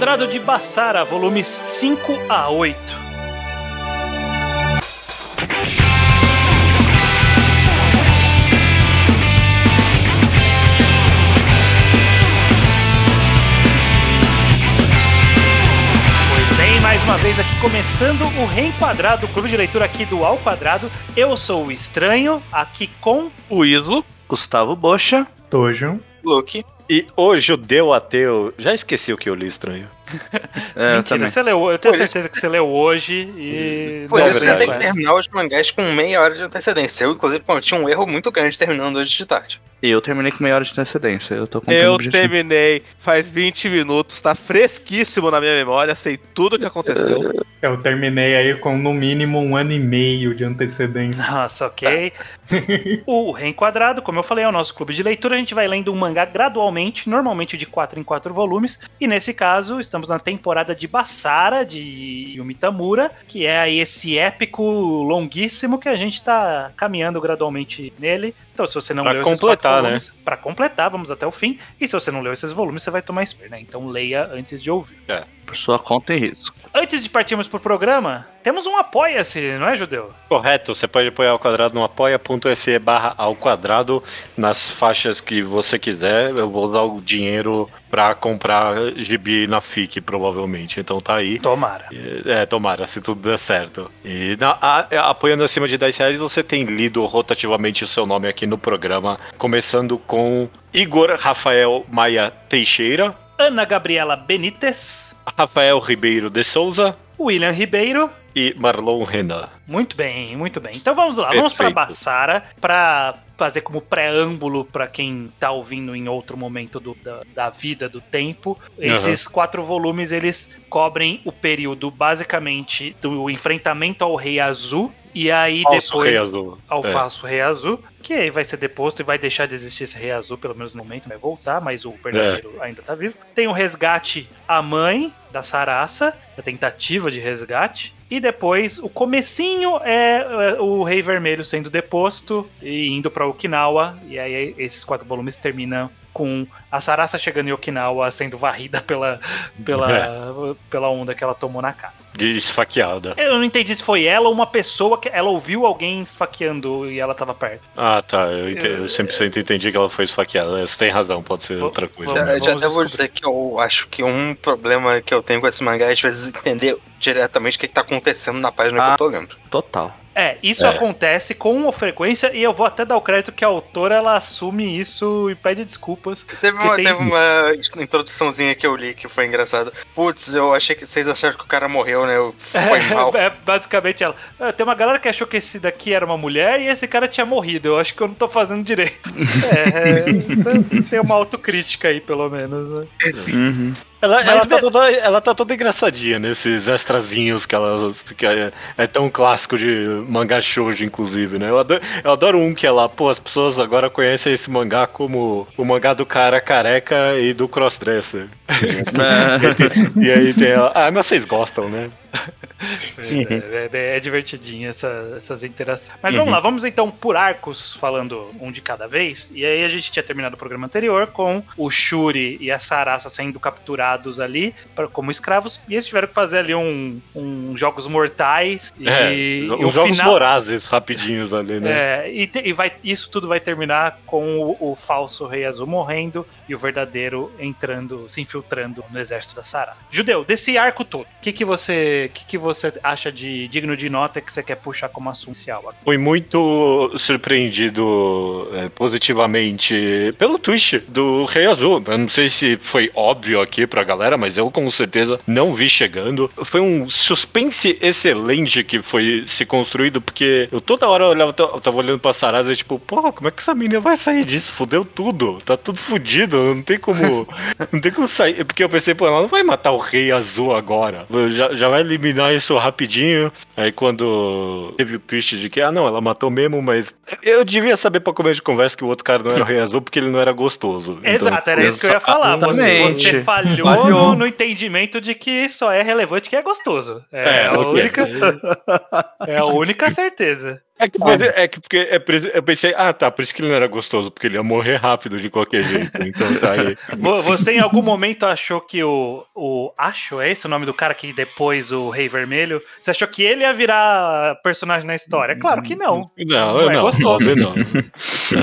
Quadrado de Bassara, volumes 5 a 8. Pois bem, mais uma vez aqui começando o Reenquadrado, o clube de leitura aqui do Ao Quadrado. Eu sou o Estranho, aqui com O Islo. Gustavo Bocha. Tojo. Luke. E o judeu ateu. Já esqueci o que eu li estranho. É, eu Mentira, também. você leu, eu tenho Por isso- certeza que você leu hoje e. Por isso você tem que terminar os mangás com meia hora de antecedência. Eu, inclusive, cometi um erro muito grande terminando hoje de tarde. Eu terminei com meia hora de antecedência. Eu tô o Eu objetivo. terminei faz 20 minutos, tá fresquíssimo na minha memória, sei tudo o que aconteceu. Eu terminei aí com no mínimo um ano e meio de antecedência. Nossa, ok. o Reenquadrado, como eu falei, é o nosso clube de leitura. A gente vai lendo um mangá gradualmente, normalmente de 4 em 4 volumes. E nesse caso, estamos na temporada de Bassara, de Yumi Tamura, que é aí esse épico longuíssimo que a gente tá caminhando gradualmente nele. Então, se você não Pra leu esses completar, quatro né? pra completar, vamos até o fim. E se você não leu esses volumes, você vai tomar spoiler, né? Então leia antes de ouvir. Por sua conta e risco. Antes de partirmos pro programa, temos um apoia-se, não é, Judeu? Correto, você pode apoiar ao quadrado no apoia.se barra ao quadrado nas faixas que você quiser. Eu vou dar o dinheiro pra comprar gibi na FIC, provavelmente. Então tá aí. Tomara. É, tomara, se tudo der certo. E na- a- a- apoiando acima de 10 reais, você tem lido rotativamente o seu nome aqui no programa, começando com Igor Rafael Maia Teixeira, Ana Gabriela Benítez, Rafael Ribeiro de Souza William Ribeiro. e Marlon Renan. Muito bem, muito bem. Então vamos lá, vamos para Perfeito. Bassara para fazer como preâmbulo para quem tá ouvindo em outro momento do- da, da vida, do tempo. Esses quatro volumes eles cobrem o período basicamente do enfrentamento ao Rei Azul e aí depois Rei Azul. ao É. Rei Azul, que aí vai ser deposto e vai deixar de existir esse Rei Azul, pelo menos no momento, vai voltar, mas o verdadeiro ainda tá vivo. Tem o resgate à mãe da Sarasa, a tentativa de resgate. E depois, o comecinho é, é, o Rei Vermelho sendo deposto e indo pra Okinawa. E aí esses quatro volumes terminam com a Sarasa chegando em Okinawa sendo varrida pela, pela, pela onda que ela tomou na cara. De esfaqueada. Eu não entendi se foi ela ou uma pessoa que ela ouviu alguém esfaqueando e ela tava perto. Ah, tá. Eu, eu 100% entendi que ela foi esfaqueada. Você tem razão, pode ser outra coisa. Já, já até vou dizer que eu acho que um problema que eu tenho com esse mangá é às vezes entender diretamente o que, que tá acontecendo na página que Ah. eu tô lendo. Total. É, isso É. acontece com frequência e eu vou até dar o crédito que a autora ela assume isso e pede desculpas. Teve uma, tem- teve uma introduçãozinha que eu li que foi engraçada. Putz, eu achei que vocês acharam que o cara morreu, né? Eu- Foi mal. É, basicamente ela. "Ah, Tem uma galera que achou que esse daqui era uma mulher e esse cara tinha morrido. Eu acho que eu não tô fazendo direito. É, é, então tem uma autocrítica aí, pelo menos. né? Uhum. Ela, Mas ela, tá toda, ela tá toda engraçadinha nesses extrazinhos que ela que é, é tão clássico de mangá shoujo, inclusive, né? Eu adoro, eu adoro um que é lá, pô, as pessoas agora conhecem esse mangá como o mangá do cara careca e do crossdresser. e aí tem ela, ah, mas vocês gostam, né? É, é- é divertidinho essa- essas interações. Mas vamos lá, vamos então por arcos, falando um de cada vez. E aí a gente tinha terminado o programa anterior com o Shuri e a Sarasa sendo capturados ali pra, como escravos. E eles tiveram que fazer ali um, um jogos mortais. E, É, e jogos final- vorazes rapidinhos ali, né? É, e, te- e vai, isso tudo vai terminar com o, o falso Rei Azul morrendo e o verdadeiro entrando, se infiltrando no exército da Sarah. Judeu, desse arco todo, o que, que você que, que você acha de digno de nota que você quer puxar como assunto inicial? Fui muito surpreendido é, positivamente pelo twist do Rei Azul. Eu não sei se foi óbvio aqui pra galera, mas eu com certeza não vi chegando. Foi um suspense excelente que foi se construído, porque eu toda hora olhava, eu tava olhando pra Sarasa e tipo, porra, como é que essa menina vai sair disso? Fudeu tudo, tá tudo fudido, não tem como. não tem como sair. Porque eu pensei, pô, ela não vai matar o Rei Azul agora. Já, já vai eliminar isso rapidinho. Aí quando teve o twist de que, ah, não, ela matou mesmo, mas eu devia saber pra começo de conversa que o outro cara não era o Rei Azul porque ele não era gostoso. Então, Exato, era isso que eu ia falar. Você, você falhou, Falhou. No, no entendimento de que só é relevante que é gostoso. É, É, a única, é a única certeza. É que, é que porque é eu pensei, ah tá, por isso que ele não era gostoso, porque ele ia morrer rápido de qualquer jeito. Então tá aí. Vo- Você em algum momento achou que o, o Acho, é esse o nome do cara que depois o Rei Vermelho, você achou que ele ia virar personagem na história? Claro que não. Não, Não é não, gostoso. não.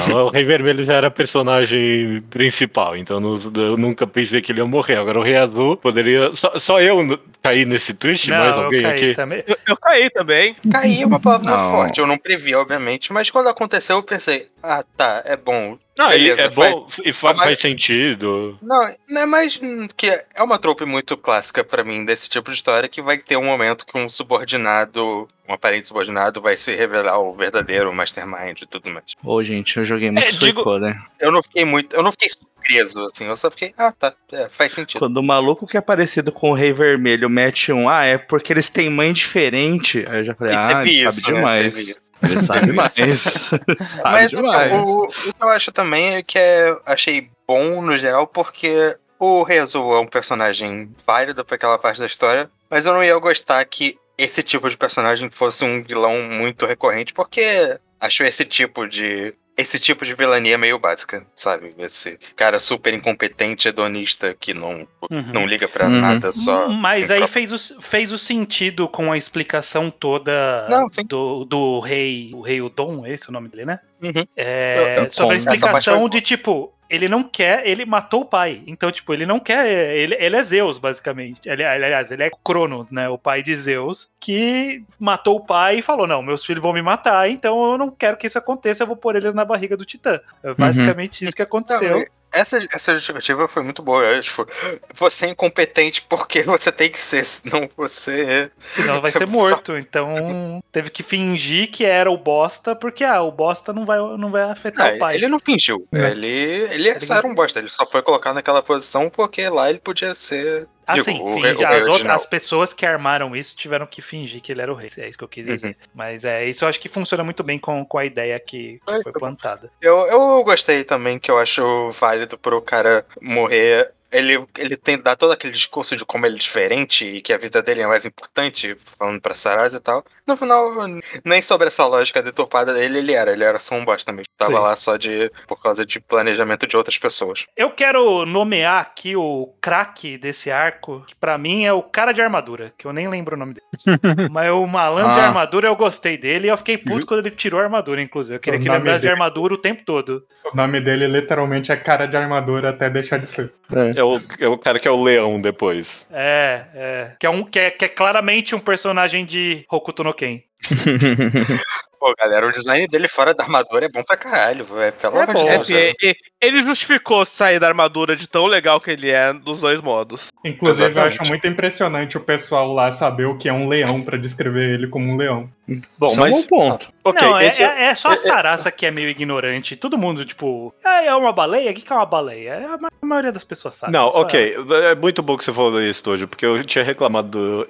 Não, o Rei Vermelho já era personagem principal, então não- eu nunca pensei que ele ia morrer. Agora o Rei Azul poderia. Só, só eu cair nesse twist? Não, Mais eu alguém caí aqui? também. Eu, eu caí também. É uma palavra Não. forte, eu não previ, obviamente, mas quando aconteceu eu pensei, ah tá, é bom. E Beleza, é bom e fa- Mas- faz sentido. Não, não é mais hum, que é uma trope muito clássica pra mim desse tipo de história que vai ter um momento que um subordinado, um aparente subordinado vai se revelar o verdadeiro mastermind e tudo mais. Ô, gente, eu joguei muito É, digo- né? Eu não fiquei muito, eu não fiquei surpreso assim, eu só fiquei, ah tá, é, faz sentido. Quando o maluco que é parecido com o Rei Vermelho mete um, ah, é porque eles têm mãe diferente. Aí eu já falei, E ah, ele sabe isso, né? Teve demais. Ele sabe demais. sabe Mas então, demais. o, o que eu acho também é que é, achei bom no geral, porque o Rei Azul é um personagem válido pra aquela parte da história, mas eu não ia gostar que esse tipo de personagem fosse um vilão muito recorrente, porque acho esse tipo de. Esse tipo de vilania meio básica, sabe? Esse cara super incompetente, hedonista, que não, Uhum. não liga pra Uhum. nada, só. Mas tem aí próprio- fez o, fez o sentido com a explicação toda Não, do, do rei, o rei Udon, esse é o nome dele, né? Uhum. É, sobre a explicação de tipo, ele não quer, ele matou o pai. Então, tipo, ele não quer, ele, ele é Zeus, basicamente. Ele, aliás, ele é Crono, né? O pai de Zeus, que matou o pai e falou: Não, meus filhos vão me matar, então eu não quero que isso aconteça, eu vou pôr eles na barriga do Titã. É basicamente isso que aconteceu. Não, essa, essa justificativa foi muito boa. é, tipo, você é incompetente porque você tem que ser, senão você. Senão vai ser morto. Então teve que fingir que era o bosta, porque ah, o bosta não vai, não vai afetar Ah, o pai. ele não fingiu. Não. Ele, ele só era um bosta. Ele só foi colocado naquela posição porque lá ele podia ser. Assim, o finge- o as, outras, original. as pessoas que armaram isso tiveram que fingir que ele era o rei. É isso que eu quis dizer. Uhum. Mas é, isso eu acho que funciona muito bem com, com a ideia que, que Ai, foi plantada. Eu, eu gostei também, que eu acho válido pro cara morrer. Ele, ele tem dá todo aquele discurso de como ele é diferente e que a vida dele é mais importante, falando pra Saraz e tal. No final, nem sobre essa lógica deturpada dele ele era. Ele era só um bosta mesmo. Tava Sim. lá só de por causa de planejamento de outras pessoas. Eu quero nomear aqui o craque desse arco, que pra mim é o cara de armadura, que eu nem lembro o nome dele. Mas o malandro de Ah. armadura eu gostei dele e eu fiquei puto quando ele tirou a armadura, inclusive. Eu queria O que ele andasse de armadura o tempo todo. O nome dele literalmente é cara de armadura até deixar de ser. É o, é o cara que é o leão depois. É, é. Que é, um, que é, que é claramente um personagem de Hokuto no Ken. Pô, galera, o design dele fora da armadura é bom pra caralho, velho. Pelo É amor de bom, É, Deus. ele justificou sair da armadura de tão legal que ele é dos dois modos. Inclusive, eu Exatamente. acho muito impressionante o pessoal lá saber o que é um leão pra descrever ele como um leão. Bom, Isso é um mas. bom ponto. Ok, não, é, esse é, é só a Sarasa que é meio ignorante. Todo mundo, tipo, ah, é uma baleia? O que é uma baleia? É, A ma- a maioria das pessoas sabe. Não, ok. É muito bom que você falou isso, Tojo, porque eu tinha reclamado do-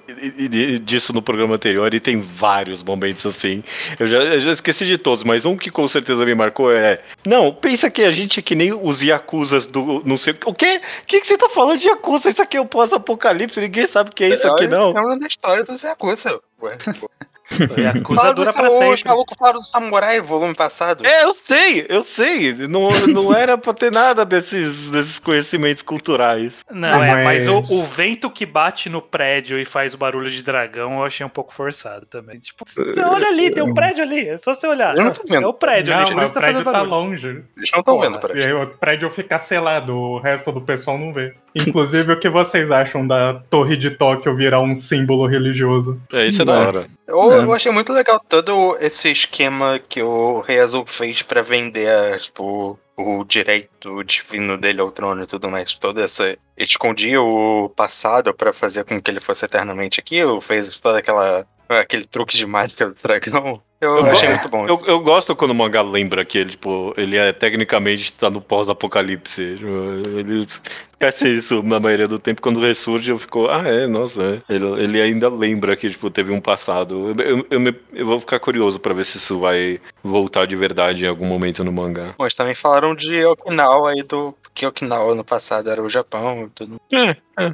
disso no programa anterior e tem vários momentos assim. Eu já, eu já esqueci de todos, mas um que com certeza me marcou é. Não, pensa que a gente é que nem os Yakuzas do. Não sei. O quê? O que, que você tá falando de Yakuza? Isso aqui é o pós-apocalipse, ninguém sabe o que é isso aqui, não. É uma da história do Yakuza. Ué, dura sa- pra Os sempre. malucos falaram do Samurai volume passado. É, eu sei, eu sei. Não, não era pra ter nada desses, desses conhecimentos culturais. Não, é, mas, Mas- o, o vento que bate no prédio e faz o barulho de dragão eu achei um pouco forçado também. Tipo, você olha ali, tem um prédio ali, é só você olhar. Eu não tô vendo. É o prédio não, mas isso o tá prédio fazendo tá longe. Eles não estão vendo, por E aí o prédio fica selado, o resto do pessoal não vê. Inclusive, o que vocês acham da Torre de Tóquio virar um símbolo religioso? É, isso é da hora. Eu, É. eu achei muito legal todo esse esquema que o Rei Azul fez pra vender, tipo, o direito divino dele ao trono e tudo mais. Toda essa. Escondia o passado pra fazer com que ele fosse eternamente aquilo, fez toda aquela. aquele truque de mágica do dragão. Eu, Eu achei muito bom Eu, isso. eu gosto quando o mangá lembra que ele, tipo, ele é tecnicamente tá no pós-apocalipse. Tipo, Ele esquece isso na maioria do tempo. Quando ressurge, eu fico, ah, é, nossa, é. Ele, ele ainda lembra que, tipo, teve um passado. Eu, eu, eu me- eu vou ficar curioso pra ver se isso vai voltar de verdade em algum momento no mangá. Mas também falaram de Okinawa aí do. Que Okinawa no passado era o Japão e tudo.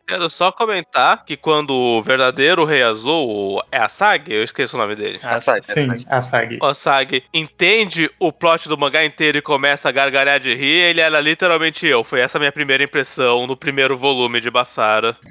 Quero só comentar que quando o verdadeiro Rei Azul é a Sag, eu esqueço o nome dele. Sabe, Sim? A Sag. Ô, Sag, entende o plot do mangá inteiro e começa a gargalhar de rir, ele era literalmente eu. Foi essa a minha primeira impressão no primeiro volume de Bassara.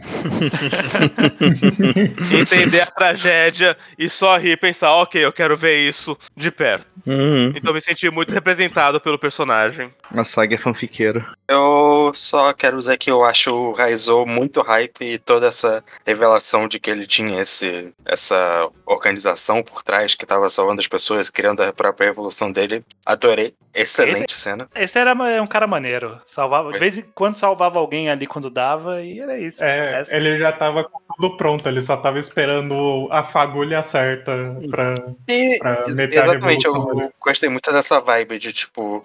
Entender a tragédia e só rir e pensar, ok, eu quero ver isso de perto. Uhum. Então me senti muito representado pelo personagem. A Sag é fanfiqueiro. Eu só quero dizer que eu acho o Raizou muito hype e toda essa revelação de que ele tinha esse, essa organização por trás que tava salvando as pessoas, criando a própria revolução dele. Adorei. Excelente cena. Esse era é um cara maneiro. Salvava, de vez em quando salvava alguém ali quando dava e era isso. É, Essa- ele já tava com tudo pronto, ele só tava esperando a fagulha certa pra. E, Pra meter a exatamente, eu gostei muito dessa vibe de tipo,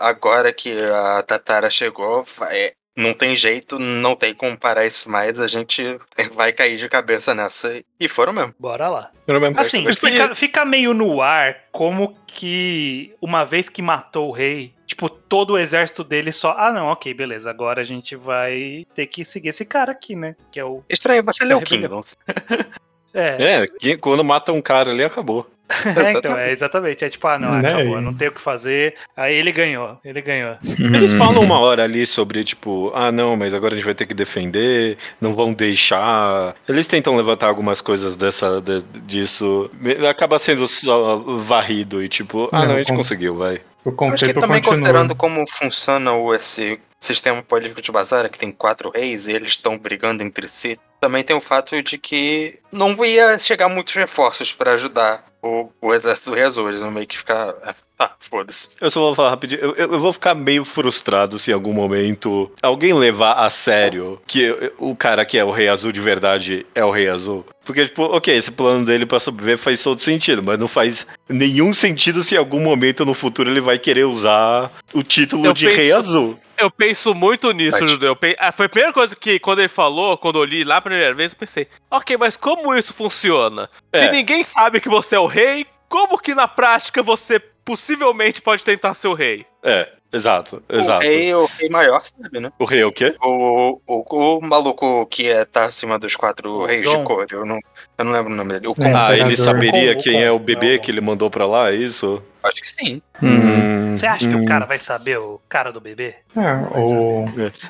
agora que a Tatara chegou, vai- não tem jeito, não tem como parar isso mais, a gente vai cair de cabeça nessa. E foram mesmo. Bora lá. Pelo menos- Assim, fica, fica meio no ar como que uma vez que matou o rei, tipo, todo o exército dele só. Ah, não, ok, beleza. Agora a gente vai ter que seguir esse cara aqui, né? Que é o. Estranho, você leu rebelião. Kingdoms. É, É, quando mata um cara ali, acabou. é, então, é exatamente. É tipo, ah, não, Né? acabou, não tem o que fazer. Aí ele ganhou, ele ganhou. Eles falam uma hora ali sobre, tipo, ah, não, mas agora a gente vai ter que defender, não vão deixar. Eles tentam levantar algumas coisas dessa, de- disso. Acaba sendo só varrido e, tipo, ah, Não, a gente conseguiu, vai. O Acho que também continua. considerando como funciona o, esse sistema político de Bazara, que tem quatro reis e eles estão brigando entre si, também tem o fato de que não ia chegar muitos reforços pra ajudar o, o exército do rei Azul. Eles vão meio que ficar. ah, Tá, foda-se. Eu só vou falar rapidinho. Eu, eu- eu vou ficar meio frustrado se em algum momento alguém levar a sério que o cara que é o Rei Azul de verdade é o Rei Azul. Porque, tipo, ok, esse plano dele pra sobreviver faz todo sentido, mas não faz nenhum sentido se em algum momento no futuro ele vai querer usar o título Eu de penso- Rei Azul. Eu penso muito nisso, Tati. Judeu. Eu pe- ah, Foi a primeira coisa que, quando ele falou, quando eu li lá a primeira vez, eu pensei, ok, mas como isso funciona? É. Se ninguém sabe que você é o rei, como que na prática você possivelmente pode tentar ser o rei? É, exato, exato. O rei, o rei maior sabe, né? O rei é o quê? O, o, o maluco que é, tá acima dos quatro O reis Dom. de cor, eu não, eu não lembro o nome dele. O É. Ah, ele saberia O quem é o bebê não. que ele mandou pra lá, é isso? acho que sim. Hum, Você acha que hum. o cara vai saber o cara do bebê? É, o...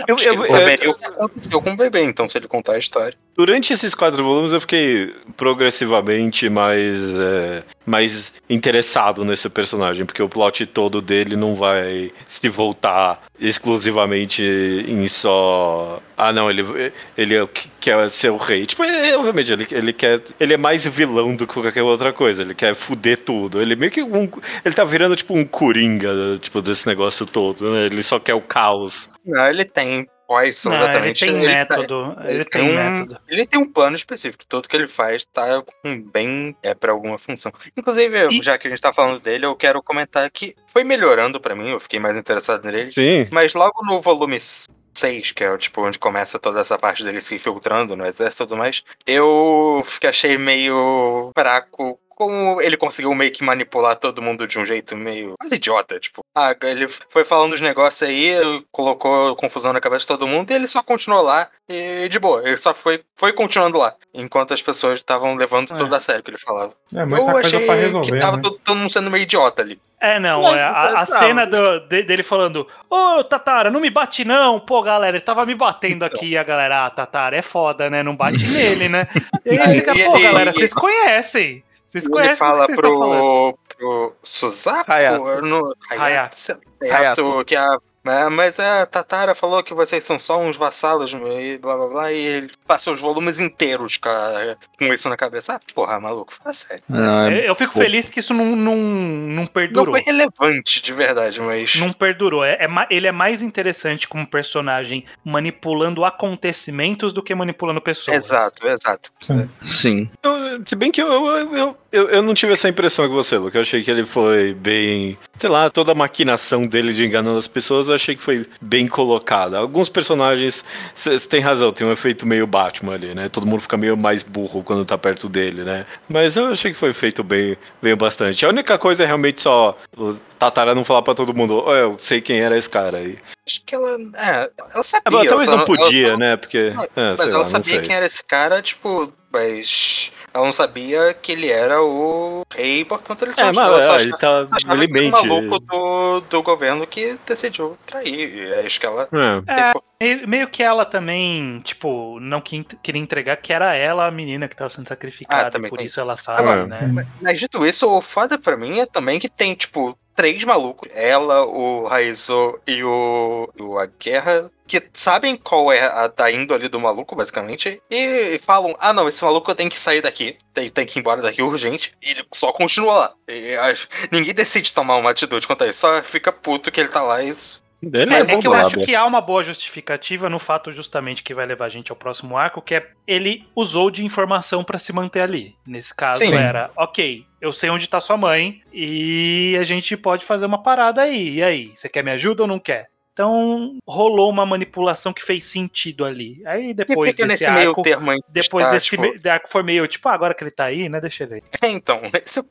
Eu- Acho que eu- ele eu- saberia o que aconteceu com o bebê, então, se ele contar a história. Durante esses quatro volumes eu fiquei progressivamente mais, é, mais interessado nesse personagem, porque o plot todo dele não vai se voltar exclusivamente em só. Ah, não, ele, ele é quer ser o rei. Tipo, é, obviamente, ele, ele quer. Ele é mais vilão do que qualquer outra coisa. Ele quer fuder tudo. Ele meio que um. Ele tá virando tipo um coringa, tipo, desse negócio todo, né? Ele só quer o caos. Não, ele tem Poison, Não, ele exatamente. tem Ele tá- método. Ele tem um, método. Ele tem um plano específico. Tudo que ele faz tá com bem é para alguma função. Inclusive, E- já que a gente tá falando dele, eu quero comentar que foi melhorando pra mim. Eu fiquei mais interessado nele. Sim. Mas logo no volume 6, que é o tipo onde começa toda essa parte dele se infiltrando no exército e tudo mais, eu fiquei- achei meio fraco. Como ele conseguiu meio que manipular todo mundo de um jeito meio quase idiota, tipo, ah, ele foi falando os negócios aí, colocou confusão na cabeça de todo mundo e ele só continuou lá e de boa, ele só foi, foi continuando lá, enquanto as pessoas estavam levando É. tudo a sério o que ele falava. É muita eu achei pra resolver, que tava né? todo, todo mundo sendo meio idiota ali. É, não, Mas, é, a, a não. cena do- de- dele falando, ô Tatara, não me bate não, pô galera, ele tava me batendo aqui e a galera, ah, Tatara é foda, né, não bate nele, né, e aí fica, pô galera, vocês conhecem, vocês Ele conhecem fala vocês estão falando. pro, pro Suzaku, Hayato. não- Hayato. Hayato, lá, Hayato, que a é, mas a Tatara falou que vocês são só uns vassalos e blá blá blá, e ele passou os volumes inteiros com, a- com isso na cabeça. Ah, porra, maluco, fala sério. Não, é- Eu, eu fico pô. feliz que isso não, não, não Não perdurou. foi relevante de verdade, mas. Não perdurou. É, é ele é mais interessante como personagem manipulando acontecimentos do que manipulando pessoas. Exato, exato. Sim. Eu- se bem que eu, eu, eu, eu, eu não tive essa impressão que você, Luke. Eu achei que ele foi bem. Sei lá, toda a maquinação dele de enganando as pessoas, achei que foi bem colocada. Alguns personagens, você tem razão, tem um efeito meio Batman ali, né? Todo mundo fica meio mais burro quando tá perto dele, né? Mas eu achei que foi feito bem, bem bastante. A única coisa é realmente só o Tatara não falar pra todo mundo, "Ó, eu sei quem era esse cara aí. Acho que ela. É, ela sabia. Ah, talvez não podia, ela né? Porque. é, Mas ela lá, não sabia quem era esse cara, tipo, mas ela não sabia que ele era o rei, portanto ele só, É, mas ela só é, achava- ele tá. achava Ele mente. maluco do, do governo que decidiu trair. E é isso que ela. É. tipo, Meio meio que ela também, tipo, não que- queria entregar que era ela a menina que tava sendo sacrificada. Ah, também por isso isso. ela sabe, Agora, né? Mas dito isso, o foda pra mim é também que tem, tipo, três malucos. Ela, o Raizo e o, e o A Guerra, que sabem qual é a da índole do maluco, basicamente, e falam: ah, não, esse maluco tem que sair daqui, tem, tem que ir embora daqui urgente, e ele só continua lá. E, acho- ninguém decide tomar uma atitude quanto a isso, só fica puto que ele tá lá e. Ele É, é, é que eu acho que há uma boa justificativa no fato justamente que vai levar a gente ao próximo arco, que é ele usou de informação pra se manter ali. Nesse caso Sim. era, ok, eu sei onde tá sua mãe e a gente pode fazer uma parada aí. E aí, você quer me ajuda ou não quer? Então rolou uma manipulação que fez sentido ali. Aí E depois fica desse nesse meio arco, termo aí. depois tá, desse tipo, me- arco foi meio tipo, ah, agora que ele tá aí, né? Deixa ele aí. É, então, esse é.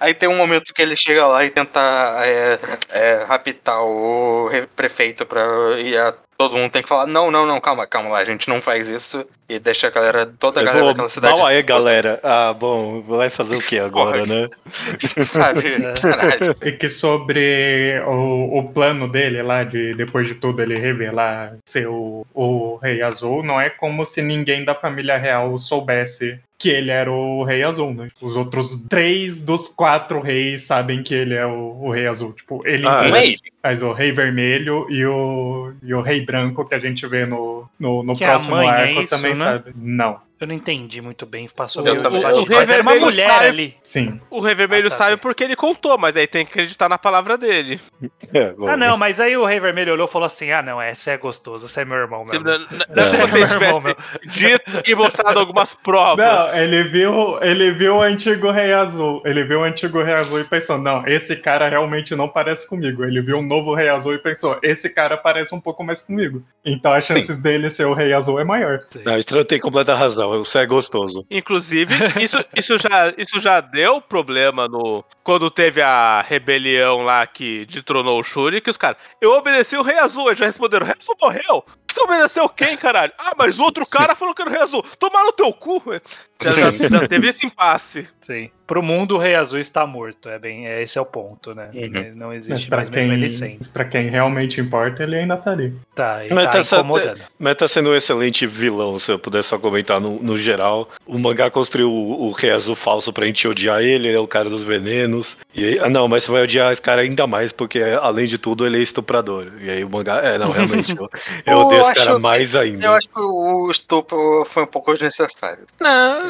Aí tem um momento que ele chega lá e tenta é, é, raptar o re- prefeito pra. E a- todo mundo tem que falar: não, não, não, calma, calma lá, a gente não faz isso. E deixa a galera, toda a galera vou, daquela cidade. mal aí, galera. Ah, bom, vai fazer o que agora, né? Sabe? Caralho. E que sobre o, o plano dele lá, de depois de tudo ele revelar ser o, o Rei Azul, não é como se ninguém da família real soubesse que ele era o Rei Azul, né? Os outros três dos quatro reis sabem que ele é o, o Rei Azul. Tipo, ele Ah, é ele. Mas o Rei Vermelho e o, e o Rei Branco que a gente vê no, no, no Que é a próximo mãe, é arco isso, também né? sabe. Não. Eu não entendi muito bem. Passou Eu meio também- o Rei era uma Vermelho mulher sai- ali. Sim. O Rei Vermelho Ah, tá, sabe tá. porque ele contou, mas aí tem que acreditar na palavra dele. É. Ah, não, mas aí o Rei Vermelho olhou e falou assim: ah, não, esse é gostoso, esse é meu irmão mesmo. não não é se você Meu irmão, tivesse dito e mostrado algumas provas. Não, ele viu, ele viu o antigo Rei Azul. Ele viu o antigo Rei Azul e pensou: não, esse cara realmente não parece comigo. Ele viu um novo Rei Azul e pensou: esse cara parece um pouco mais comigo. Então as chances dele ser o Rei Azul é maior. Não, o Estranho tem completa razão. Você é gostoso. Inclusive, isso, isso, já, isso já deu problema no. Quando teve a rebelião lá que detronou o Shuri, que os caras. Eu obedeci o Rei Azul, eles já responderam: o Rei Azul morreu? Você obedeceu quem, caralho? Ah, mas o outro cara falou que era o Rei Azul. Tomar no teu cu. Já, já- já teve esse impasse. Sim. Pro mundo, o Rei Azul está morto. É bem, é, esse é o ponto, né? Uhum. Ele Não existe mais mesmo quem, ele sem. pra quem realmente importa, ele ainda tá ali. Tá, ele Mas tá tá incomodando. Mas tá sendo um excelente vilão, se eu puder só comentar no, no geral. O mangá construiu o, o Rei Azul falso pra gente odiar ele, ele é o cara dos venenos. E aí, ah, não, mas você vai odiar esse cara ainda mais, porque além de tudo ele é estuprador. E aí o mangá, é, não, realmente, eu, eu Eu odeio esse cara mais ainda. Eu acho que o estupro foi um pouco desnecessário. Não,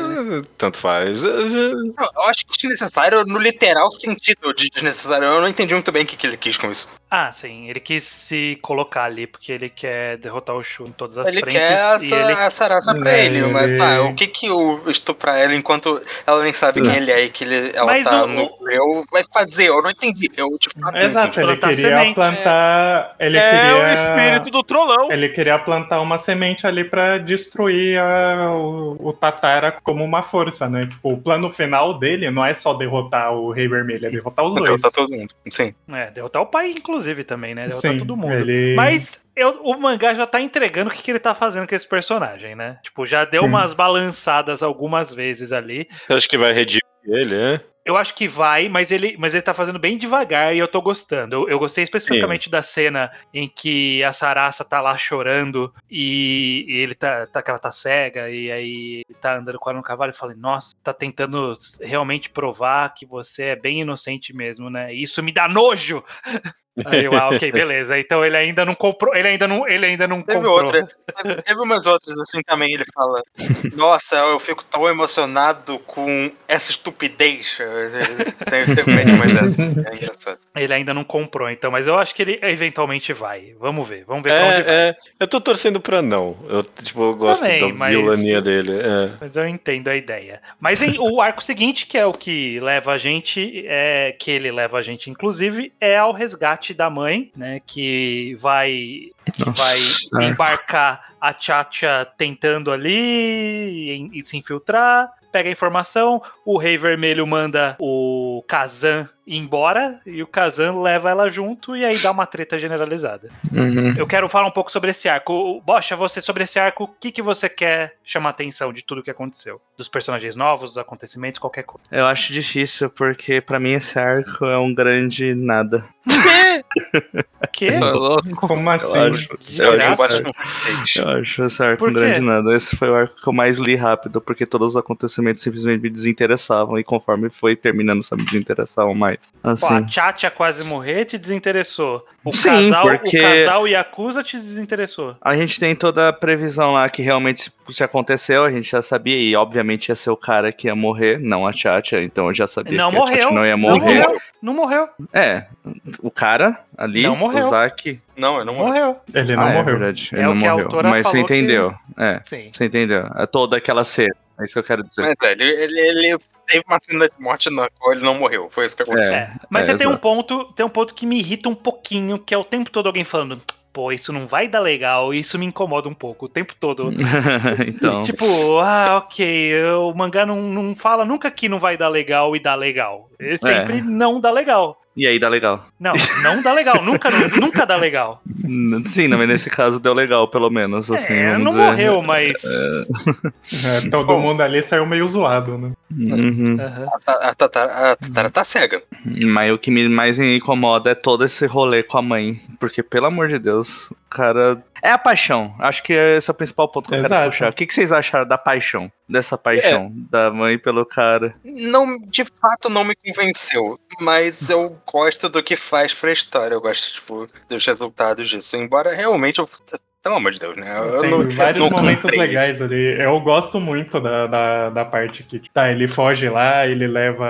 tanto faz. Não, eu acho que desnecessário no literal sentido de desnecessário. Eu não entendi muito bem o que, que ele quis com isso. Ah, sim. Ele quis se colocar ali porque ele quer derrotar o Shu em todas as ele frentes. quer essa, e ele essa raça pra É, ele, mas ele- tá, o que que o estuprar ela enquanto ela nem sabe quem ele é e que ele, ela Mas tá o- no eu vai fazer? Eu não entendi. Eu de fato não Exato, ele queria semente. plantar. Ele é queria. o espírito do trollão. Ele queria plantar uma semente ali pra destruir a- o, o Tatara como uma força, né? Tipo, o plano final dele não é só derrotar o Rei Vermelho, é derrotar os dois. Derrotar todo mundo. Sim. É, derrotar o pai, inclusive, também, né? Derrotar Sim, todo mundo. ele- Mas eu- o mangá já tá entregando o que, que ele tá fazendo com esse personagem, né? Tipo, já deu Sim. umas balançadas algumas vezes ali. Você acha que vai redimir ele, né? Eu acho que vai, mas ele, mas ele tá fazendo bem devagar e eu tô gostando. Eu, eu gostei especificamente da cena em que a Sarasa tá lá chorando e, e ele tá, tá que ela tá cega e aí ele tá andando com ela no cavalo e falei, nossa, tá tentando realmente provar que você é bem inocente mesmo, né? Isso me dá nojo. Aí eu, ah, ok, beleza. Então ele ainda não comprou, ele ainda não, ele ainda não Teve comprou. outra. Teve, teve umas outras assim também. Ele fala: Nossa, eu fico tão emocionado com essa estupidez. Teve, teve dessas. É engraçado. Ele ainda não comprou, então, mas eu acho que ele eventualmente vai. Vamos ver, vamos ver pra onde vai. É, é, eu tô torcendo pra não. Eu, tipo, eu gosto Também, da mas- vilania dele. É. Mas eu entendo a ideia. Mas em- o arco seguinte, que é o que leva a gente, é, que ele leva a gente, inclusive, é ao resgate da mãe, né? Que vai, que vai é. embarcar a Chacha tentando ali em- e se infiltrar. Pega a informação, o Rei Vermelho manda o Kazan ir embora e o Kazan leva ela junto e aí dá uma treta generalizada. Uhum. Eu quero falar um pouco sobre esse arco. Bocha, você sobre esse arco, o que, que você quer chamar atenção de tudo que aconteceu? Dos personagens novos, dos acontecimentos, qualquer coisa. Eu acho difícil, porque pra mim esse arco é um grande nada. Que? Tá. Como assim? Eu acho, eu acho, Eu acho eu acho esse arco um grande nada. Esse foi o arco que eu mais li rápido, porque todos os acontecimentos simplesmente me desinteressavam, e conforme foi terminando, só me desinteressavam mais. Pô, Assim. a Tchatcha quase morrer te desinteressou. O Sim, casal, porque- o casal Yakuza te desinteressou. A gente tem toda a previsão lá que realmente se aconteceu, a gente já sabia, e obviamente ia ser o cara que ia morrer, não a Tchatcha, então eu já sabia Não que a morreu. Tchatcha não ia Não morrer. morreu. Não morreu. É, o cara ali, Não morreu. o Zack. Não, eu não. Morreu. Ele não ah, é morreu. verdade, É ele o não que a morreu. autora Mas você falou que- entendeu, é, Sim. você entendeu. É toda aquela cena, é isso que eu quero dizer. Mas é, ele, ele, ele teve uma cena de morte na qual ele não morreu. Foi isso que aconteceu. É. Mas é, você tem um ponto, tem um ponto que me irrita um pouquinho, que é o tempo todo alguém falando, pô, isso não vai dar legal, isso me incomoda um pouco, o tempo todo. então, Tipo, ah, ok, o mangá não, não fala nunca que não vai dar legal e dá legal. Ele sempre não dá legal. E aí dá legal. Não, não dá legal, nunca, nunca dá legal. Sim, não, mas nesse caso deu legal, pelo menos, assim, é, vamos não dizer. morreu, mas. É, todo mundo ali saiu meio zoado, né? Uhum. Aham. A, a Tatara, a Tatara tá cega. Mas o que me mais incomoda é todo esse rolê com a mãe. Porque, pelo amor de Deus, o cara. É a paixão. Acho que esse é o principal ponto que eu quero Exato. puxar. O que, que vocês acharam da paixão? Dessa paixão da mãe pelo cara? Não, de fato, não me convenceu. Mas eu gosto do que faz pra história. Eu gosto, tipo, dos resultados disso. Embora realmente eu. Pelo amor de Deus, né? Eu Tem não, vários não momentos comprei. legais ali. Eu gosto muito da, da, da parte que tá, ele foge lá, ele leva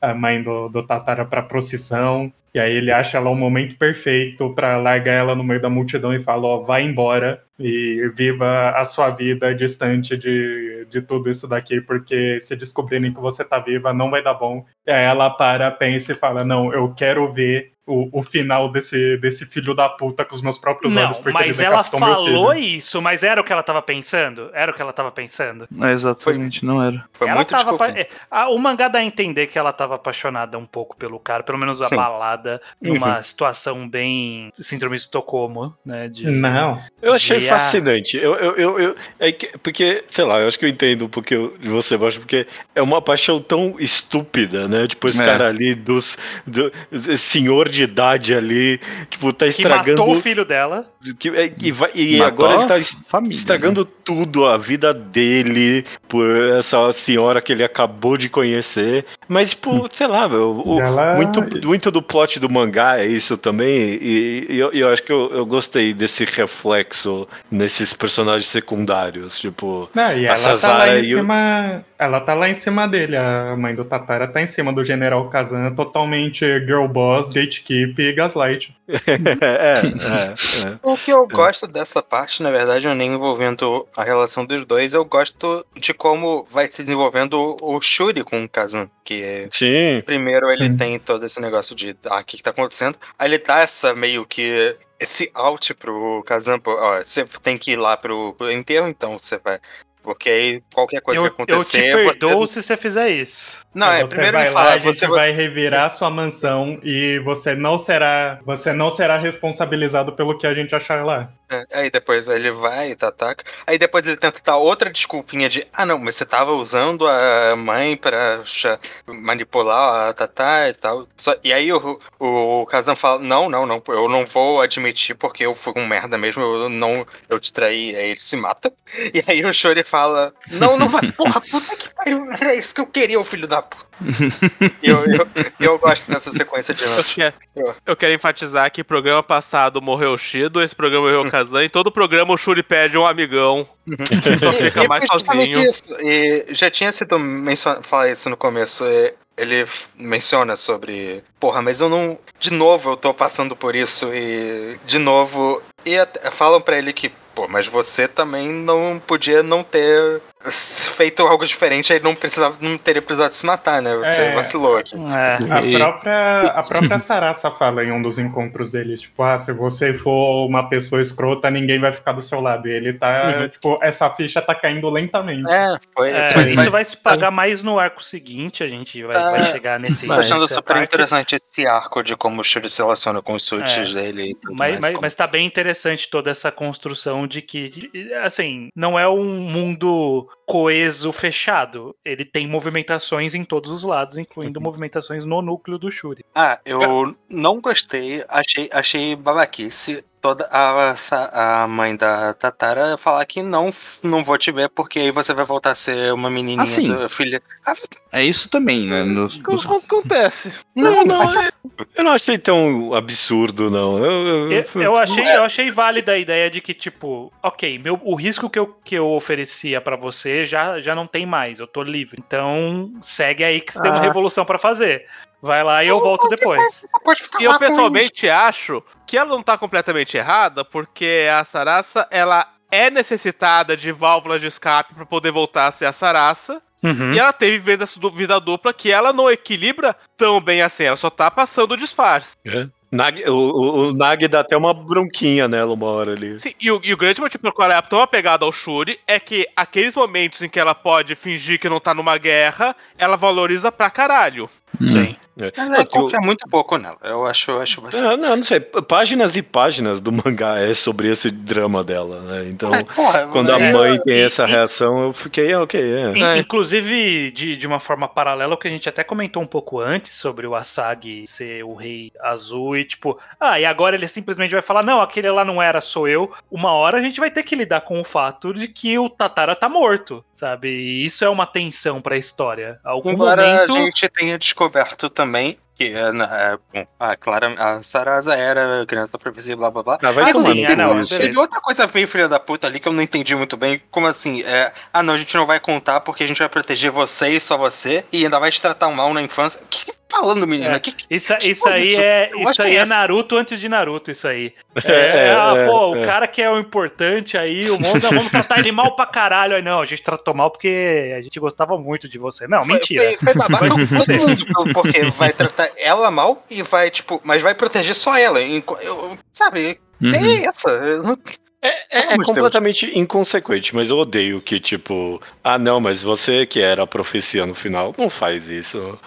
a, a mãe do, do Tatara pra procissão, e aí ele acha lá o momento perfeito pra largar ela no meio da multidão e fala, ó, vai embora e viva a sua vida distante de, de tudo isso daqui, porque se descobrirem que você tá viva, não vai dar bom. E aí ela para, pensa e fala, não, eu quero ver o, o final desse, desse filho da puta com os meus próprios olhos, Não, porque mas ele ela falou isso, mas era o que ela tava pensando? Era o que ela tava pensando? É, exatamente, não era. Foi ela muito tava apa- é, a- O mangá dá a entender que ela tava apaixonada um pouco pelo cara, pelo menos Sim. abalada, numa situação bem síndrome de Estocolmo, né? De, Não. Eu achei E a- fascinante. Eu, eu, eu, eu- é que- porque, sei lá, eu acho que eu entendo um pouquinho de você, Bosch, porque é uma paixão tão estúpida, né? Tipo, esse É. cara ali dos. Do, senhor de idade ali, tipo, tá que estragando. matou o filho dela. que- é, e vai- e agora ele tá família, estragando tudo, a vida dele, por essa senhora que ele acabou de conhecer. Mas, tipo, sei lá, meu, o- Ela- muito, muito do plot do mangá é isso também. E, e eu, eu acho que eu, eu gostei desse reflexo nesses personagens secundários. Tipo, Não, e A ela tá lá Sazara em e o- cima. Ela tá lá em cima dele. A mãe do Tatara tá em cima do General Kazan, totalmente girl boss, gatekeep e gaslight. é, é, é. O que eu gosto dessa parte, na verdade, é nem envolvendo a relação dos dois, eu gosto de como vai se desenvolvendo o Shuri com o Kazan. Que é- Sim. primeiro ele Sim. tem todo esse negócio de ah, o que, que tá acontecendo. Aí ele dá essa meio que. Esse out pro Kazan, pô, ó, você tem que ir lá pro, pro enterro, então você vai. Porque aí qualquer coisa Eu, que eu acontecer. te você- perdoo se você fizer isso. Não, é, você primeiro vai ele lá, fala, a gente você vai. revirar sua mansão e você não será. Você não será responsabilizado pelo que a gente achar lá. É, Aí depois ele vai e tá, ataca. Aí depois ele tenta dar outra desculpinha de ah não, mas você tava usando a mãe pra manipular a Tatá e tal. Só- e aí o, o Kazan fala, não, não, não, eu não vou admitir porque eu fui um merda mesmo, eu não, eu te traí, aí ele se mata. E aí o Shuri fala, não, não vai, porra, puta que pariu, era isso que eu queria, o filho da E eu, eu, eu gosto dessa sequência de Eu noite. quero, eu quero enfatizar que programa passado morreu o Shido, esse programa morreu o Kazan, e todo programa o Shuri pede um amigão. que só fica E- mais e sozinho. isso. E já tinha sido mencionado, falar isso no começo. Ele menciona sobre, porra, mas eu não, de novo eu tô passando por isso e de novo e até- falam pra ele que, pô, mas você também não podia não ter feito algo diferente, aí não precisava, não teria precisado se matar, né? Você É. vacilou aqui. É. A própria, a própria Sarasa fala em um dos encontros deles, tipo, ah, se você for uma pessoa escrota, ninguém vai ficar do seu lado. E ele tá, tipo, essa ficha tá caindo lentamente. É, foi. É, foi isso vai se pagar mais no arco seguinte, a gente vai, vai chegar nesse. Tô achando super parte. interessante esse arco de como o Shuri se relaciona com os suits É. dele e tudo Mas, mais. mas, como- mas tá bem interessante toda essa construção de que, assim, não é um mundo coeso fechado. Ele tem movimentações em todos os lados, incluindo movimentações no núcleo do Shuri. Ah, eu não gostei, achei, achei babaquice toda a, a mãe da Tatara falar que não, não vou te ver porque aí você vai voltar a ser uma menininha Ah, sim. do- filha. Ah, É isso também, né? Nos- O que nos- acontece? não, não, vai tá- eu não achei tão absurdo, não. Eu, Eu, eu- eu achei, eu achei válida a ideia de que, tipo, ok, meu, o risco que eu, que eu oferecia pra você já, já não tem mais, eu tô livre. Então, segue aí que você tem uma Ah. revolução pra fazer. Vai lá e eu volto depois. E eu pessoalmente acho que ela não tá completamente errada, porque a Sarasa, ela é necessitada de válvulas de escape pra poder voltar a ser a Sarasa. Uhum. E ela teve vida, vida dupla que ela não equilibra tão bem assim, ela só tá passando o disfarce. É. Nag, o, o, o Nag dá até uma bronquinha nela uma hora ali. Sim, e, o, e o grande motivo pelo qual ela é tão apegada ao Shuri é que aqueles momentos em que ela pode fingir que não tá numa guerra, ela valoriza pra caralho. Sim. É. Mas Ah, é, o- confia muito pouco nela. Eu acho, eu acho bastante. Ah, não, não sei. Páginas e páginas do mangá é sobre esse drama dela, né? Então, Mas, porra, quando a é, mãe tem e- essa reação, eu fiquei, ah, ok, é. In- É. Inclusive, de, de uma forma paralela, o que a gente até comentou um pouco antes sobre o Asagi ser o rei azul e tipo, ah, e agora ele simplesmente vai falar: não, aquele lá não era, sou eu. Uma hora a gente vai ter que lidar com o fato de que o Tatara tá morto, sabe? E isso é uma tensão pra história. Algum Embora momento. a gente tenha descoberto também também que é, na- é, bom, a Clara, a Sarasa era criança da profecia, blá blá blá. Ah, vai Ah, tomar é, cu não. Teve outra coisa bem filha da puta ali que eu não entendi muito bem. Como assim? É, ah, não, a gente não vai contar porque a gente vai proteger você e só você. E ainda vai te tratar mal na infância. O que que tá falando, menina? É. Que, que- Isso, Que isso porra aí é, Eu isso aí é essa- Naruto antes de Naruto, isso aí. É, É, ah, é, pô, o é. cara que é o importante aí, o mundo, vamos tratar ele mal pra caralho. Aí não, a gente tratou mal porque a gente gostava muito de você. Não, Foi- mentira. Foi, foi babaca pelo- porque vai tratar ela mal e vai, tipo, mas vai proteger só ela. sabe? Uhum. É essa. Eu É, é- é completamente inconsequente, mas eu odeio que, tipo, ah, não, mas você que era a profecia no final, não faz isso.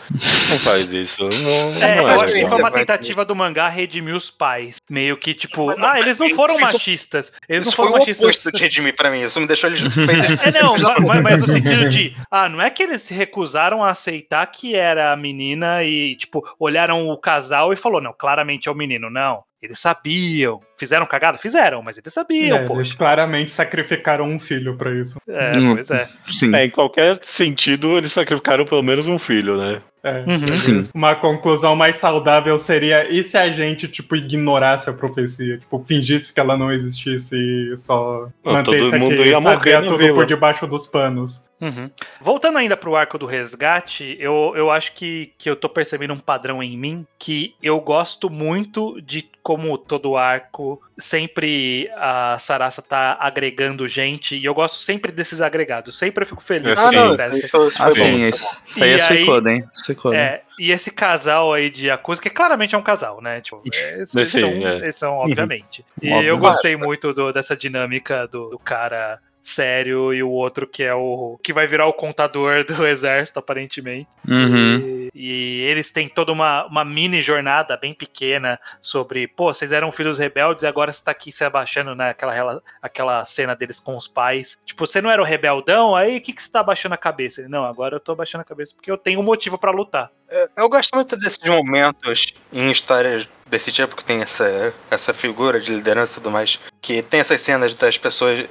Não faz isso. Não, É, não eu é acho que foi uma tentativa do mangá redimir os pais. Meio que, tipo, Mas não, ah, eles não mas foram isso- machistas. Eles Isso não foi foram o machistas. oposto de redimir pra mim. Isso me deixou eles. É, não, ma- ma- mas no sentido de, ah, não é que eles se recusaram a aceitar que era a menina e, tipo, olharam o casal e falou, não, claramente é o menino. Não, eles sabiam. Fizeram cagada? Fizeram, mas eles sabiam, É, pô. eles claramente sacrificaram um filho pra isso. É, Hum. pois é. Sim. É, em qualquer sentido, eles sacrificaram pelo menos um filho, né? É, Uhum. Sim. Uma conclusão mais saudável seria: e se a gente, tipo, ignorasse a profecia? Tipo, fingisse que ela não existisse e só Ah, mantesse todo mundo aqui, ia morrer na tudo vila. por debaixo dos panos. Uhum. Voltando ainda pro arco do resgate, eu, eu acho que, que eu tô percebendo um padrão em mim que eu gosto muito de como todo arco sempre a Sarasa tá agregando gente e eu gosto sempre desses agregados. Sempre eu fico feliz. Ah, quando não, isso, Ah, sim, aí E é Suicoden. Suicoden. É, e esse casal aí de Yakuza, que claramente é um casal, né? Tipo, é, eles, são, é. eles são, obviamente. E Óbvio. eu gostei muito do- dessa dinâmica do, do cara sério e o outro que é o. que vai virar o contador do exército, aparentemente. Uhum. E, e eles têm toda uma, uma mini jornada bem pequena sobre, pô, vocês eram filhos rebeldes e agora você tá aqui se abaixando naquela rela- aquela cena deles com os pais. Tipo, você não era o rebeldão, aí o que, que você tá abaixando a cabeça? Ele, não, agora eu tô abaixando a cabeça porque eu tenho um motivo pra lutar. Eu gosto muito desses momentos em histórias desse tipo, que tem essa, essa figura de liderança e tudo mais, que tem essas cenas das pessoas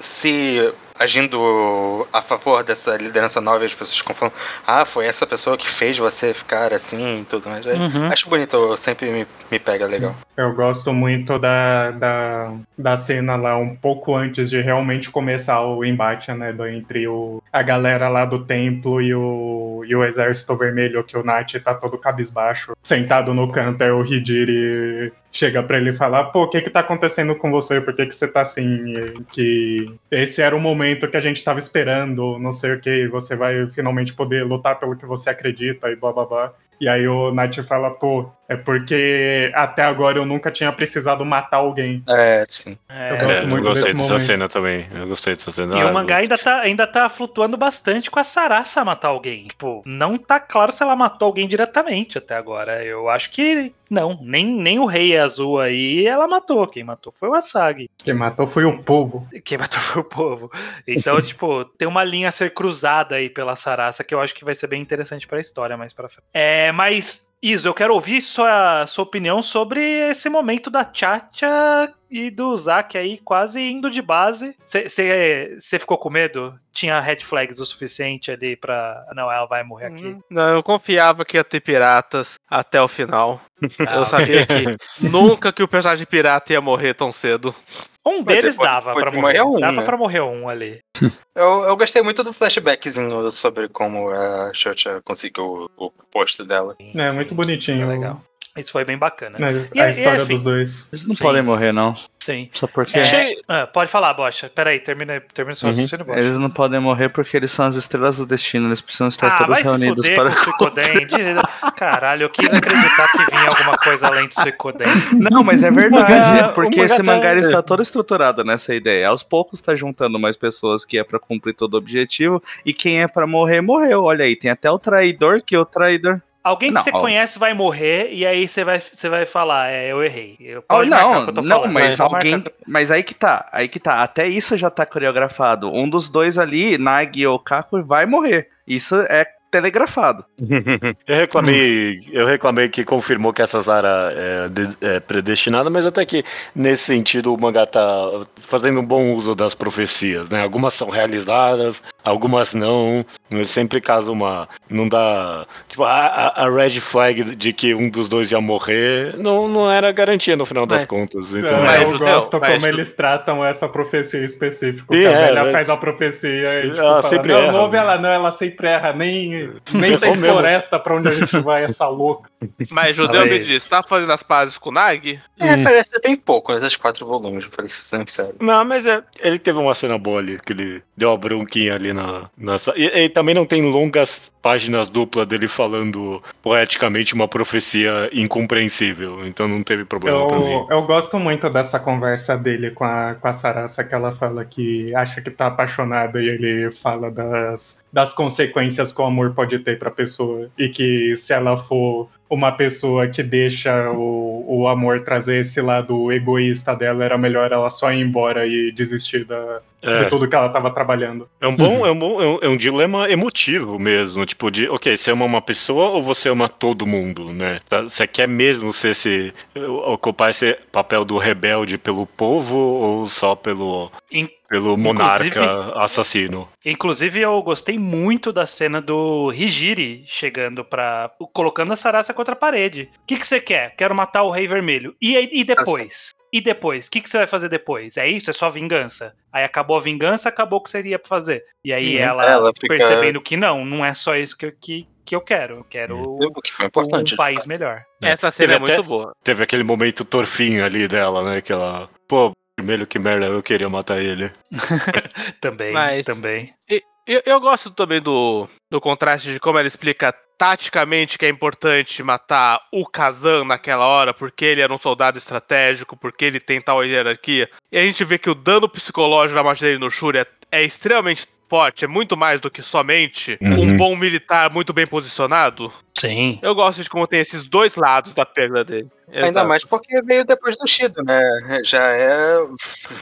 se agindo a favor dessa liderança nova e as pessoas ficam falando, ah, foi essa pessoa que fez você ficar assim e tudo mais. Uhum. Acho bonito, sempre me, me pega legal. Eu gosto muito da, da, da cena lá, um pouco antes de realmente começar o embate, né? do- entre o, a galera lá do templo e o, e o exército vermelho, que o Nath tá todo cabisbaixo, sentado no canto, aí o Hidiri chega pra ele e fala, pô, o que que tá acontecendo com você? Por que que você tá assim? Que esse era o momento momento que a gente tava esperando, não sei o que, você vai finalmente poder lutar pelo que você acredita e blá blá blá. E aí o Knight fala, pô, é porque até agora eu nunca tinha precisado matar alguém. É, sim. É, Eu É, gosto eu muito gostei desse dessa momento. cena também. Eu gostei dessa cena. E Ah, o mangá ainda tá, ainda tá flutuando bastante com a Sarasa matar alguém. Tipo, não tá claro se ela matou alguém diretamente até agora. Eu acho que não. Nem, nem o Rei Azul aí ela matou. Quem matou foi o Asagi. Quem matou foi o povo. Quem matou foi o povo. Então, tipo, tem uma linha a ser cruzada aí pela Sarasa que eu acho que vai ser bem interessante pra história mais pra frente. É, mas. Iso, eu quero ouvir sua, sua opinião sobre esse momento da Chacha e do Zack aí quase indo de base. Você ficou com medo? Tinha red flags o suficiente ali pra. Não, ela vai morrer aqui. Uhum. Não, eu confiava que ia ter piratas até o final. Ah, eu sabia que nunca que o personagem pirata ia morrer tão cedo. Um Mas deles pode- dava pra morrer. morrer um, dava né? pra morrer um ali. Eu, eu gostei muito do flashbackzinho sobre como a Xocha conseguiu o, o posto dela. É, muito bonitinho. Foi legal. Isso foi bem bacana. né, E- a e, história enfim. dos dois. Eles não Sim. podem morrer, não. Sim. Só porque. É, Achei- ah, pode falar, Bocha. Peraí, termina, termina seu Uhum. raciocínio, Bocha. Eles não podem morrer porque eles são as estrelas do destino. Eles precisam estar Ah, todos se reunidos fuder para. com o Caralho, eu quis acreditar que vinha alguma coisa além do Suicoden. Não, mas é verdade. mangá- é porque mangá esse tá- mangá ele está todo estruturado nessa ideia. Aos poucos tá juntando mais pessoas que é pra cumprir todo o objetivo. E quem é pra morrer, morreu. Olha aí, tem até o traidor, que o traidor. Alguém que Não, você ó. conhece vai morrer e aí você vai, você vai falar, é, eu errei. Eu, Oh, não, eu não, falando. mas Pode alguém. marcar. Mas aí que tá, aí que tá. Até isso já tá coreografado. Um dos dois ali, Nagi ou Kaku, vai morrer. Isso é telegrafado. Eu reclamei, eu reclamei que confirmou que essa Zara é, de- é predestinada, mas até que nesse sentido o mangá tá fazendo um bom uso das profecias, né? Algumas são realizadas, algumas não. Sempre caso uma não dá, tipo a, a- a red flag de que um dos dois ia morrer, não, não era garantia no final das Mas- contas. Então, É, Mas, eu gosto mas, como Judeu. eles tratam essa profecia específica. Sim, que a é, velha mas- faz a profecia e tipo, Ela fala, sempre não, erra, não ouve né?" ela não, ela sempre erra, nem, nem tem mesmo. floresta pra onde a gente vai, essa louca. Mas Judeu me disse, tá fazendo as pazes com o Nag? É, Hum. parece ter bem pouco nesses quatro volumes, pra ser sincero. Não, mas é, ele teve uma cena boa ali, que ele deu uma bronquinha ali na. na sa- e, e também não tem longas páginas duplas dele falando poeticamente uma profecia incompreensível, então não teve problema pra mim. Eu, eu gosto muito dessa conversa dele com a, com a Sarasa, que ela fala que acha que tá apaixonada e ele fala das, das consequências que o amor pode ter pra pessoa. E que se ela for uma pessoa que deixa o, o amor trazer esse lado egoísta dela, era melhor ela só ir embora e desistir da, É. de tudo que ela tava trabalhando. É um bom, é um bom, é um, é um dilema emotivo mesmo, tipo de, ok, você ama uma pessoa ou você ama todo mundo, né? Tá, Você quer mesmo ser esse, ocupar esse papel do rebelde pelo povo ou só pelo, In- pelo monarca assassino? Inclusive, eu gostei muito da cena do Hijiri chegando pra. colocando a Sarasa contra a parede. O que, que você quer? Quero matar o Rei Vermelho. E, aí- e depois? E depois? O que, que você vai fazer depois? É isso? É só vingança? Aí acabou a vingança, acabou o que seria pra fazer. E aí Uhum. ela, Ela fica- percebendo que não, não é só isso que, eu- que, que eu quero. Eu quero O que foi um importante. de país melhor. É. Essa cena é Teve até- muito boa. Teve aquele momento torfinho ali dela, né? Que ela, pô, vermelho que merda, eu queria matar ele. Também, Mas- também. Eu, eu gosto também do, do contraste de como ela explica taticamente que é importante matar o Kazan naquela hora, porque ele era um soldado estratégico, porque ele tem tal hierarquia. E a gente vê que o dano psicológico da morte dele no Shuri é, é extremamente forte, é muito mais do que somente Uhum. um bom militar muito bem posicionado. Sim. Eu gosto de como tem esses dois lados da perda dele. Ainda Exato. mais porque veio depois do Shido, né? Já é.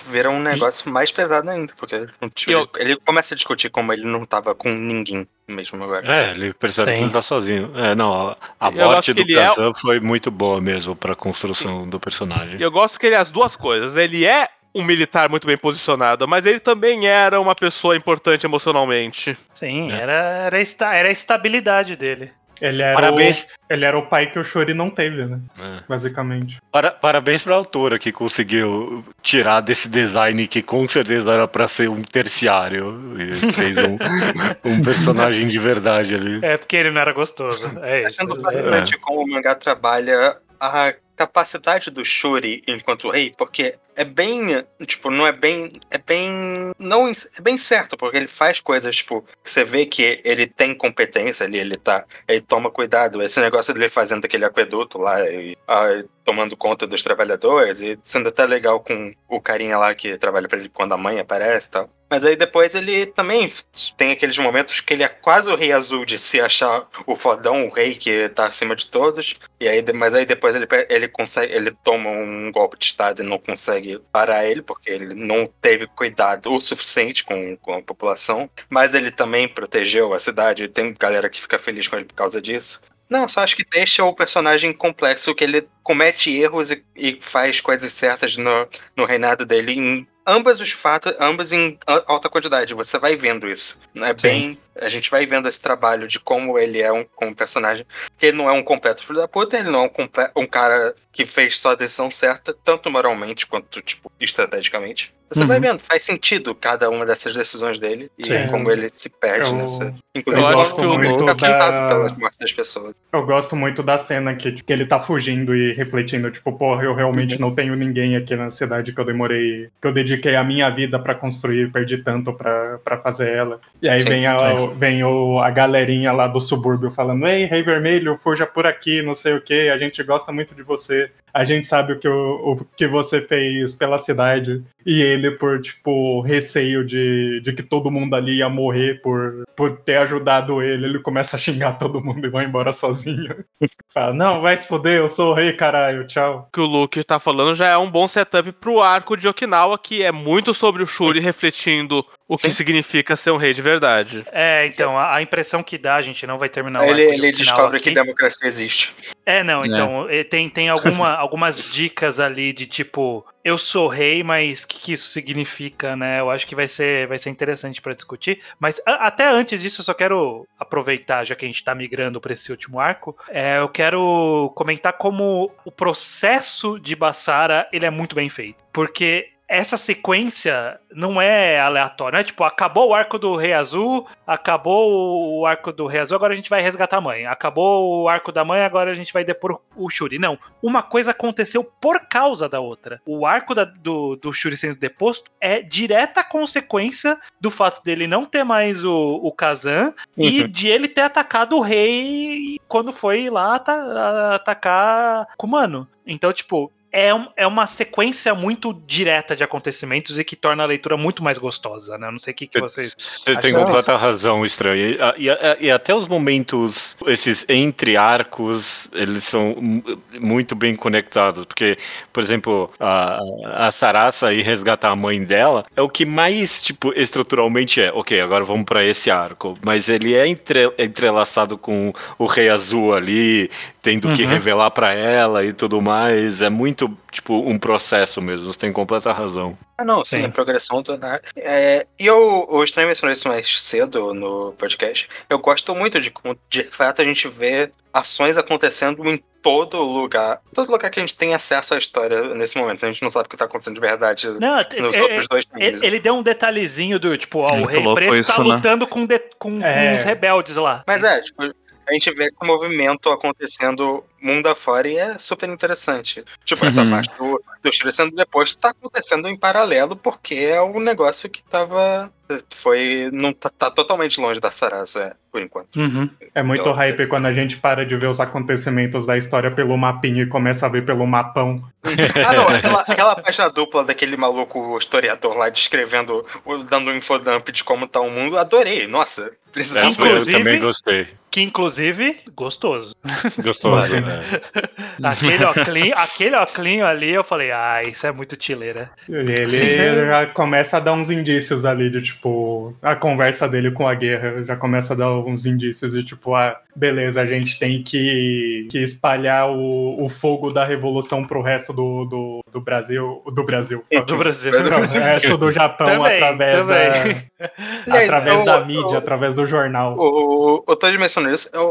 Vira um negócio mais pesado ainda, porque tipo, Eu- ele, começa a discutir como ele não tava com ninguém mesmo agora. É, ele percebe Sim. que ele tá sozinho. É, não, a, a Eu morte do é- Kazan foi muito boa mesmo pra construção do personagem. E eu gosto que ele é as duas coisas. Ele é um militar muito bem posicionado, mas ele também era uma pessoa importante emocionalmente. Sim, É. era, era, esta- era a estabilidade dele. Ele era, Parabéns, o, ele era o pai que o Shuri não teve, né? é. Basicamente. Para- parabéns pra autora que conseguiu tirar desse design que com certeza era pra ser um terciário e fez um, um personagem de verdade ali. É porque ele não era gostoso. É isso. Achando fascinante como o mangá trabalha a capacidade do Shuri enquanto rei, porque é bem, tipo, não é bem, é bem, não, é bem certo, porque ele faz coisas, tipo, você vê que ele tem competência ali, ele tá, ele toma cuidado, esse negócio dele fazendo aquele aqueduto lá, e, ah, tomando conta dos trabalhadores, e sendo até legal com o carinha lá que trabalha pra ele quando a mãe aparece e tal. Mas aí depois ele também tem aqueles momentos que ele é quase o rei azul de se achar o fodão, o rei que tá acima de todos. E aí, mas aí depois ele, ele consegue, ele toma um golpe de estado e não consegue parar ele, porque ele não teve cuidado o suficiente com, com a população. Mas ele também protegeu a cidade. Tem galera que fica feliz com ele por causa disso. Não, só acho que deixa o personagem complexo, que ele comete erros e, e faz coisas certas no, no reinado dele em ambas os fatos, ambas em alta quantidade. Você vai vendo isso. Não é bem. A gente vai vendo esse trabalho de como ele é um como personagem. Que ele não é um completo filho da puta, ele não é um, um cara que fez só a decisão certa, tanto moralmente quanto, tipo, estrategicamente. Você uhum. vai vendo, faz sentido cada uma dessas decisões dele e Sim. como ele se perde eu, nessa. Inclusive, eu gosto muito fica da... pelas mortes das pessoas. Eu gosto muito da cena que, que ele tá fugindo e refletindo, tipo, porra, eu realmente uhum. não tenho ninguém aqui na cidade que eu demorei, que eu dediquei a minha vida para construir, perdi tanto para fazer ela. E aí Sim, vem, a, vem o, a galerinha lá do subúrbio falando: Ei, Rei Vermelho, fuja por aqui, não sei o que, a gente gosta muito de você a gente sabe o que, o, o que você fez pela cidade. E ele, por, tipo, receio de, de que todo mundo ali ia morrer por, por ter ajudado ele, ele começa a xingar todo mundo e vai embora sozinho. Fala, não, vai se foder, eu sou o rei, caralho, tchau. O que o Luke tá falando já é um bom setup pro arco de Okinawa, que é muito sobre o Shuri refletindo o Sim. que significa ser um rei de verdade. É, então, a, a impressão que dá, a gente não vai terminar Ele, ele descobre aqui. que democracia existe. É, não, é. então, é. tem, tem alguma, algumas dicas ali de tipo, eu sou rei, mas o que, que, isso significa, né? Eu acho que vai ser, vai ser interessante para discutir. Mas a, até antes disso, eu só quero aproveitar, já que a gente tá migrando para esse último arco, é, eu quero comentar como o processo de Bassara ele é muito bem feito. Porque essa sequência não é aleatória, não é tipo, acabou o arco do Rei Azul, acabou o arco do Rei Azul, agora a gente vai resgatar a mãe. Acabou o arco da mãe, agora a gente vai depor o Shuri. Não, uma coisa aconteceu por causa da outra. O arco da, do, do Shuri sendo deposto é direta consequência do fato dele não ter mais o, o Kazan uhum. e de ele ter atacado o rei quando foi lá atacar Kumano. Então, tipo, é, é uma sequência muito direta de acontecimentos e que torna a leitura muito mais gostosa, né? Eu não sei o que, que vocês. Você tem completa razão, estranho. E, e, e, até os momentos, esses entre arcos, eles são muito bem conectados. Porque, por exemplo, a, a Sarasa e resgatar a mãe dela é o que mais, tipo, estruturalmente é. Ok, agora vamos para esse arco. Mas ele é entre, entrelaçado com o Rei Azul ali, tendo uhum. que revelar para ela e tudo mais. É muito, tipo, um processo mesmo. Você tem completa razão. Ah, não, sim, sim. a progressão do é, E eu, o Estranho mencionou isso mais cedo no podcast. Eu gosto muito de como, de fato, a gente vê ações acontecendo em todo lugar. Todo lugar que a gente tem acesso à história nesse momento. A gente não sabe o que tá acontecendo de verdade não, nos é, outros dois Ele, ele, deu um detalhezinho do, tipo, ó, o Rei Preto tá isso, tá lutando né? com, de, com, é. com os rebeldes lá. Mas é, tipo, a gente vê esse movimento acontecendo mundo afora e é super interessante. Tipo, uhum. essa parte do, do Shiro sendo depois tá acontecendo em paralelo porque é um negócio que tava. Foi. Não tá, tá totalmente longe da Sarasa por enquanto. Uhum. É muito hype quando a gente para de ver os acontecimentos da história pelo mapinho e começa a ver pelo mapão. ah, não, aquela, aquela página dupla daquele maluco historiador lá descrevendo, dando um infodump de como tá o mundo, adorei. Nossa, precisamos. Inclusive, eu também gostei. Que inclusive, gostoso. Gostoso, né? aquele oclinho, aquele oclinho ali, eu falei, ah, isso é muito chileira. Ele Sim. já começa a dar uns indícios ali de, tipo, a conversa dele com a guerra já começa a dar uns indícios de, tipo, ah, beleza, a gente tem que, que espalhar o, o fogo da revolução pro resto do, do, do Brasil, do Brasil. Do Brasil. Não, o resto do Japão também, através também. da, através da mídia, através do jornal. O, o, o Todd mencionou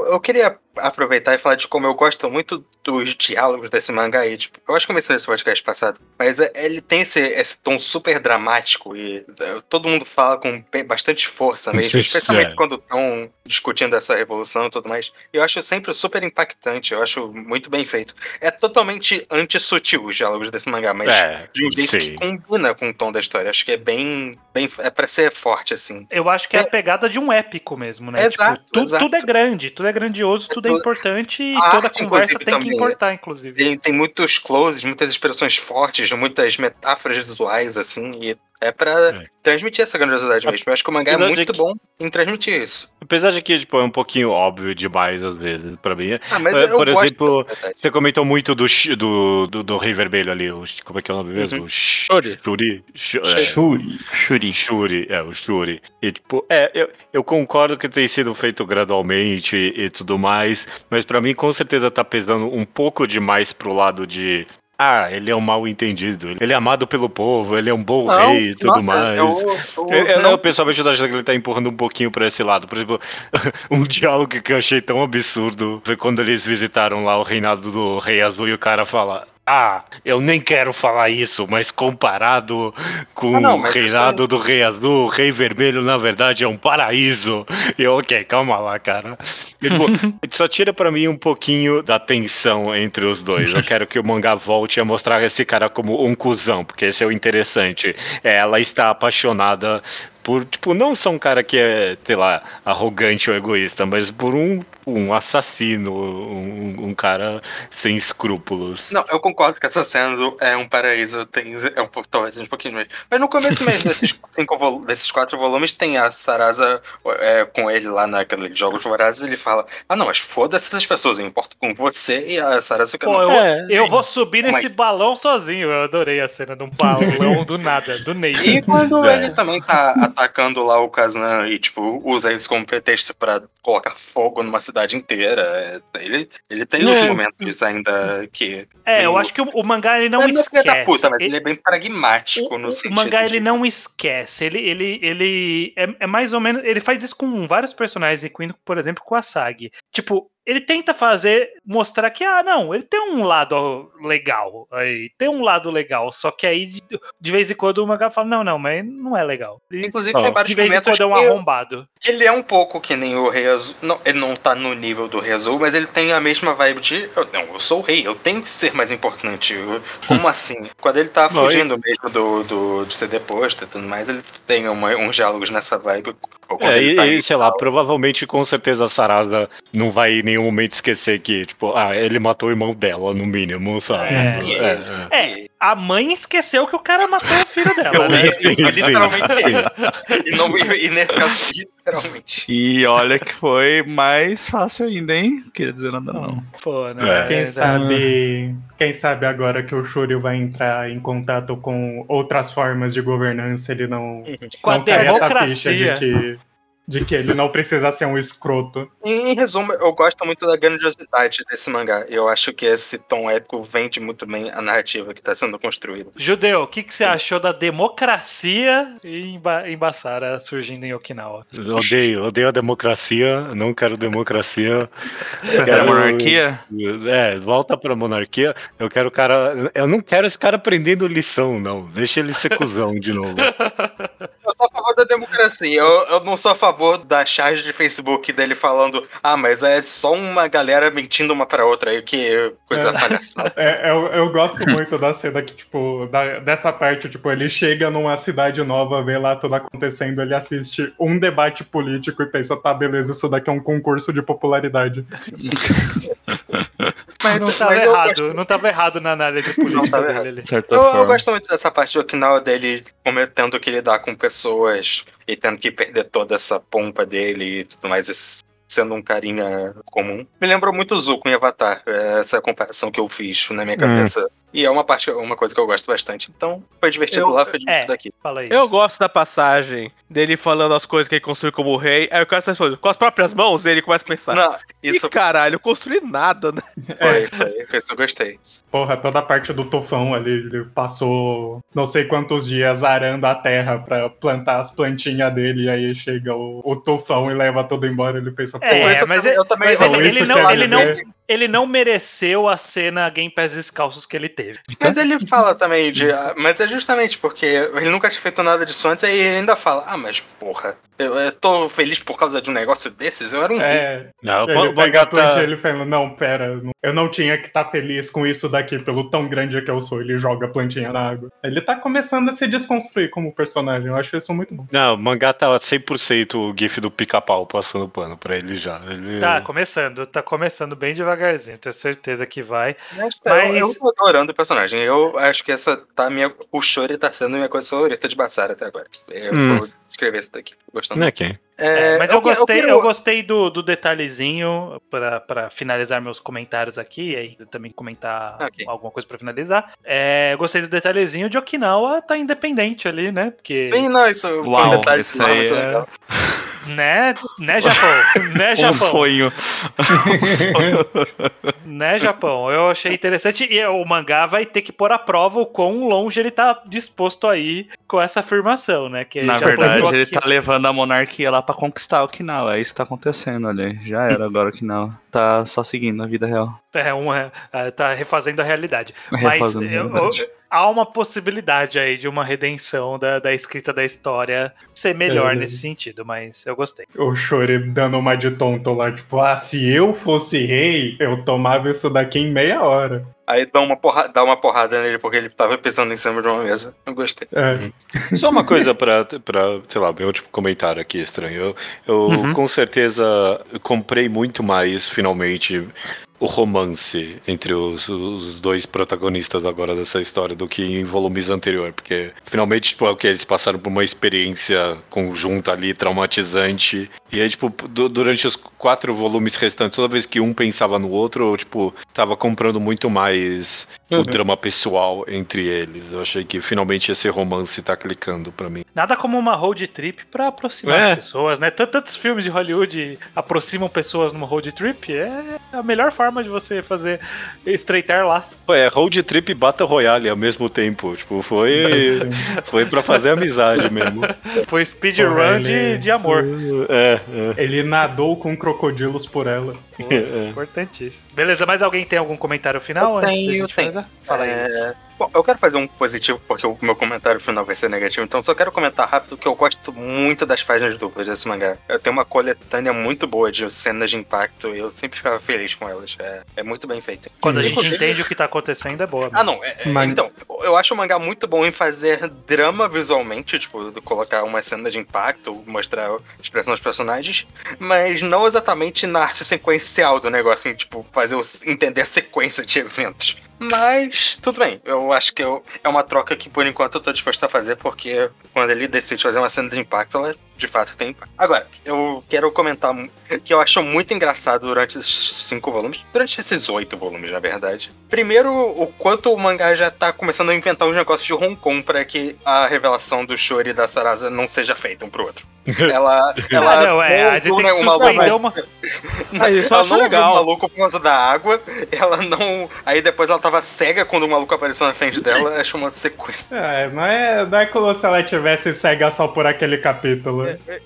eu queria aproveitar e falar de como eu gosto muito dos diálogos desse mangá aí. Tipo, eu acho que eu mencionei esse podcast passado, mas é- ele tem esse, esse tom super dramático e é, todo mundo fala com bastante força mesmo, especialmente é. quando estão discutindo essa revolução e tudo mais. Eu acho sempre super impactante, eu acho muito bem feito. É totalmente anti-sutil os diálogos desse mangá, mas É, de um jeito que sim. combina com o tom da história. Acho que é bem. bem é pra ser forte, assim. Eu acho que é, É- a pegada de um épico mesmo, né? Exato, tu- exato. Tudo é grande, tudo é grandioso, É é importante e A toda arte, conversa tem que também. importar, inclusive. Tem, tem muitos closes, muitas expressões fortes, muitas metáforas visuais, assim, e é pra É. transmitir essa grandiosidade mesmo. Eu acho que o mangá é é muito que- bom em transmitir isso. Apesar de que, tipo, é um pouquinho óbvio demais às vezes, pra mim. Ah, mas É, eu por gosto exemplo. Você comentou muito do, do, do, do Rei Vermelho ali, o, como é que é o nome mesmo? Uhum. Shuri. Shuri. Shu- é, Shuri. Shuri. Shuri, é, o Shuri. E, tipo, é, eu, eu concordo que tem sido feito gradualmente e, e tudo mais, mas pra mim, com certeza, tá pesando um pouco demais pro lado de. Ah, ele é um mal entendido. Ele é amado pelo povo, ele é um bom Não, rei e tudo nossa, mais. Eu, eu, Eu, eu, não- eu pessoalmente acho que ele tá empurrando um pouquinho pra esse lado. Por exemplo, um diálogo que eu achei tão absurdo foi quando eles visitaram lá o reinado do Rei Azul e o cara fala. Ah, eu nem quero falar isso, mas comparado com Ah, não, o reinado do Rei Azul, o Rei Vermelho, na verdade, é um paraíso. E eu, ok, calma lá, cara. Tipo, só tira pra mim um pouquinho da tensão entre os dois. Eu quero que o mangá volte a mostrar esse cara como um cuzão, porque esse é o interessante. É, ela está apaixonada por, tipo, não só um cara que é, sei lá, arrogante ou egoísta, mas por um, um assassino, um, um cara sem escrúpulos. Não, eu concordo que essa cena do é um paraíso, tem, é um talvez um pouquinho mais. Mas no começo mesmo desses, cinco desses quatro volumes, tem a Sarasa é, com ele lá naquele Jogos Vorazes, ele fala: Ah, não, mas foda-se essas pessoas, eu importo com você e a Sarasa fica. Pô, "Não, eu, É. eu vou subir nesse Mas- balão sozinho. Eu adorei a cena de um balão do nada, do Ney. E quando É. ele também tá atacando lá o Kazan e, tipo, usa isso como pretexto pra colocar fogo numa cidade inteira, é, ele, ele tem uns É. momentos ainda que. É, eu meio- acho que o, o mangá ele não Ele não é esquece. da puta, mas Ele- ele é bem pragmático o, no o sentido. mangá de- ele não esquece. Ele, ele, ele é, é mais ou menos. Ele faz isso com vários personagens, incluindo, por exemplo, com a Sag. Tipo, ele tenta fazer, mostrar que, ah, não, ele tem um lado legal aí, tem um lado legal, só que aí de, de vez em quando o mangá fala, não, não, mas não é legal. E, Inclusive, tem de vez em quando é um arrombado. ele é um pouco que nem o Rei Azul. Não, ele não tá no nível do Rei Azul, mas ele tem a mesma vibe de. eu- não, eu sou o rei, eu tenho que ser mais importante. Eu- Como assim? Quando ele tá fugindo mesmo do, do, de ser deposto e tudo mais, ele tem uma- uns diálogos nessa vibe. É, ele e, tá e, sei lá, provavelmente, com certeza, a Sarasa não vai em nenhum momento esquecer que, tipo, ah, ele matou o irmão dela, no mínimo, sabe? É. É, é. É, a mãe esqueceu que o cara matou o filho dela, né? Sim, literalmente sim. E, não- e- nesse caso, literalmente. E olha que foi mais fácil ainda, hein? Queria dizer nada, não. Pô, né? É. Quem É, sabe, quem sabe agora que o Shuri vai entrar em contato com outras formas de governança, ele não, Com a não cai essa democracia. ficha de que, de que ele não precisa ser um escroto. Em, em resumo, eu gosto muito da grandiosidade desse mangá. Eu acho que esse tom épico vende muito bem a narrativa que tá sendo construída. Judeu, o que, que você achou da democracia em, Ba- em Bassara surgindo em Okinawa? Eu Odeio, odeio a democracia, não quero democracia. Você prefere a Quero- monarquia? É, volta pra monarquia. Eu quero o cara. Eu não quero esse cara aprendendo lição, não. Deixa ele ser cuzão de novo. Eu sou a favor da democracia. Eu, eu não sou a favor da charge de Facebook dele falando, ah, mas é só uma galera mentindo uma pra outra aí, que coisa É. palhaçada. É, eu, eu gosto muito da cena que, tipo, da- dessa parte, tipo, ele chega numa cidade nova, vê lá tudo acontecendo, ele assiste um debate político e pensa, tá, beleza, isso daqui é um concurso de popularidade. Mas, Não tava mas eu errado, gosto- não tava errado na análise política tava dele ali. Certa Eu, eu gosto muito dessa parte do Okinawa dele como tendo que lidar com pessoas e tendo que perder toda essa pompa dele e tudo mais, esse- sendo um carinha comum. Me lembrou muito o Zuko em Avatar, essa comparação que eu fiz na minha Hum. E é uma parte, uma coisa que eu gosto bastante. Então, foi divertido Eu- lá, foi divertido é. aqui. Fala aí. Eu gosto da passagem dele falando as coisas que ele construiu como rei. Aí o cara responde, com as próprias mãos, ele começa a pensar. Não, isso caralho, eu construí nada, né? foi, foi, foi isso que eu gostei. Porra, toda a parte do tufão ali, ele passou não sei quantos dias arando a terra pra plantar as plantinhas dele, e aí chega o, o tufão e leva tudo embora. Ele pensa, É, Isso mas, eu, ele- eu também mas Então, ele, ele não, é ele, não. Ele não mereceu a cena Game Pass descalços que ele teve. Mas ele fala também de. ah, Mas é justamente porque ele nunca tinha feito nada disso antes, aí ele ainda fala: Ah, mas porra, eu, eu tô feliz por causa de um negócio desses? Eu era um. é, Não, Ele o pega a tá- e ele fala, não, pera, eu não tinha que estar feliz com isso daqui, pelo tão grande que eu sou. Ele joga a plantinha na água. Ele tá começando a se desconstruir como personagem, eu acho isso muito bom. Não, o mangá tá 100% o gif do pica-pau passando pano pra ele já. Ele... Tá começando, tá começando bem devagarzinho, tenho certeza que vai. Mas, Mas- Eu, eu tô adorando o personagem. Eu acho que essa tá minha. O Shuri tá sendo minha coisa favorita de Bassara até agora. Eu Hum. vou escrever isso daqui. Gostando. Não é? É, mas eu, que- gostei, eu, quero- gostei do, do detalhezinho pra, pra finalizar meus comentários aqui, e aí também comentar Ok. alguma coisa pra finalizar. É, eu gostei do detalhezinho de Okinawa tá independente ali, né? Porque, Sim, não, isso foi um Uau, detalhe isso aí muito é- legal. né, né, Japão? né, Um Japão? sonho. Um sonho. Né, Japão? Eu achei interessante. E o mangá vai ter que pôr à prova o quão longe ele tá disposto a ir com essa afirmação, né? Que Na verdade, ele aqui- tá levando a monarquia lá pra conquistar Okinawa. É isso que tá acontecendo ali. Já era agora Okinawa. Tá só seguindo a vida real. É, um, é, é, tá refazendo a realidade. Mas Refazendo a eu- realidade. eu- há uma possibilidade aí de uma redenção da, da escrita da história ser melhor É. nesse sentido, mas eu gostei. O Shuri dando uma de tonto lá, tipo, ah, se eu fosse rei, eu tomava isso daqui em meia hora. Aí dá uma, porra, dá uma porrada nele porque ele tava pisando em cima de uma mesa. Eu gostei. É. Só uma coisa pra, pra, sei lá, meu último comentário aqui estranho. Eu, eu Uhum. com certeza comprei muito mais, finalmente, o romance entre os, os dois protagonistas agora dessa história do que em volumes anterior, porque finalmente, tipo, é o que eles passaram por uma experiência conjunta ali, traumatizante, e aí, tipo, du- durante os quatro volumes restantes, toda vez que um pensava no outro, eu, tipo, tava comprando muito mais o drama pessoal entre eles. Eu achei que finalmente esse romance tá clicando pra mim. Nada como uma road trip pra aproximar É. as pessoas, né? Tant- Tantos filmes de Hollywood aproximam pessoas numa road trip, é a melhor forma de você fazer estreitar laços. Pô, é road trip e Battle Royale ao mesmo tempo. Tipo, foi, foi pra fazer amizade mesmo. Foi speedrun de, de amor. É, Ele nadou com crocodilos por ela. Pô, É. Importantíssimo. Beleza, mais alguém tem algum comentário final? Eu antes tenho? Fala aí. Bom, eu quero fazer um positivo, porque o meu comentário final vai ser negativo, então só quero comentar rápido que eu gosto muito das páginas duplas desse mangá. Eu tenho uma coletânea muito boa de cenas de impacto e eu sempre ficava feliz com elas. É, é muito bem feito. Quando a gente Inclusive- entende o que tá acontecendo, é boa. Ah, não. é- é- Mas- Então, eu acho o mangá muito bom em fazer drama visualmente, tipo, colocar uma cena de impacto, mostrar a expressão dos personagens, mas não exatamente na arte sequencial do negócio, em, tipo, fazer entender a sequência de eventos. Mas, tudo bem. Eu acho que eu- é uma troca que, por enquanto, eu tô disposto a fazer, porque quando ele decide fazer uma cena de impacto, ela de fato tem impacto. Agora, eu quero comentar que eu acho muito engraçado durante esses cinco volumes, durante esses oito volumes, na verdade. Primeiro, o quanto o mangá já tá começando a inventar uns negócios de Hong Kong pra que a revelação do Shuri e da Sarasa não seja feita um pro outro. Ela. ela Ah, não, é, a gente tem que uma- suspender uma... Mas eu ela acho não legal. o maluco por causa da água, ela não. Aí depois ela tava cega quando o maluco apareceu na frente dela, achou uma sequência. É, não é, não é como se ela tivesse cega só por aquele capítulo.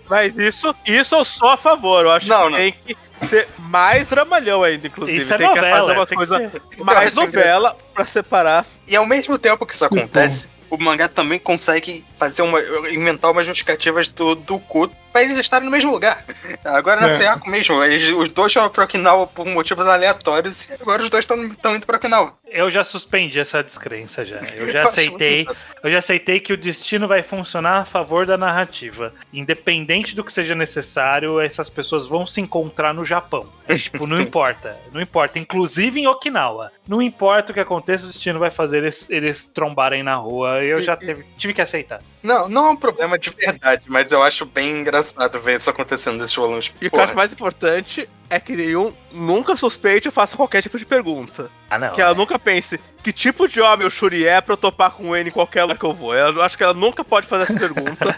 Mas isso, isso eu sou a favor. Eu acho Não, que não. tem que ser mais dramalhão ainda, inclusive. Isso é tem que fazer novela, uma tem coisa ser. mais Eu acho novela pra separar. E ao mesmo tempo que isso acontece, o mangá também consegue fazer uma. inventar umas justificativas do, do Ku pra eles estarem no mesmo lugar. Agora na É. Mesmo, eles, os dois foram pra Okinawa por motivos aleatórios e agora os dois estão indo pra Okinawa. Eu já suspendi essa descrença já. Eu já Eu aceitei. Eu já aceitei que o destino vai funcionar a favor da narrativa. Independente do que seja necessário, essas pessoas vão se encontrar no Japão. É, tipo, não importa. Não importa. Inclusive em Okinawa. Não importa o que aconteça, o destino vai fazer eles, eles trombarem na rua. Eu já teve- tive que aceitar. Não, não é um problema de verdade, mas eu acho bem engraçado ver isso acontecendo nesses volumes. E o que eu acho mais importante é que nenhum nunca suspeite ou faça qualquer tipo de pergunta. Ah, não. Que ela nunca pense que tipo de homem o Shuri é pra eu topar com ele em qualquer lugar que eu vou. Eu acho que ela nunca pode fazer essa pergunta.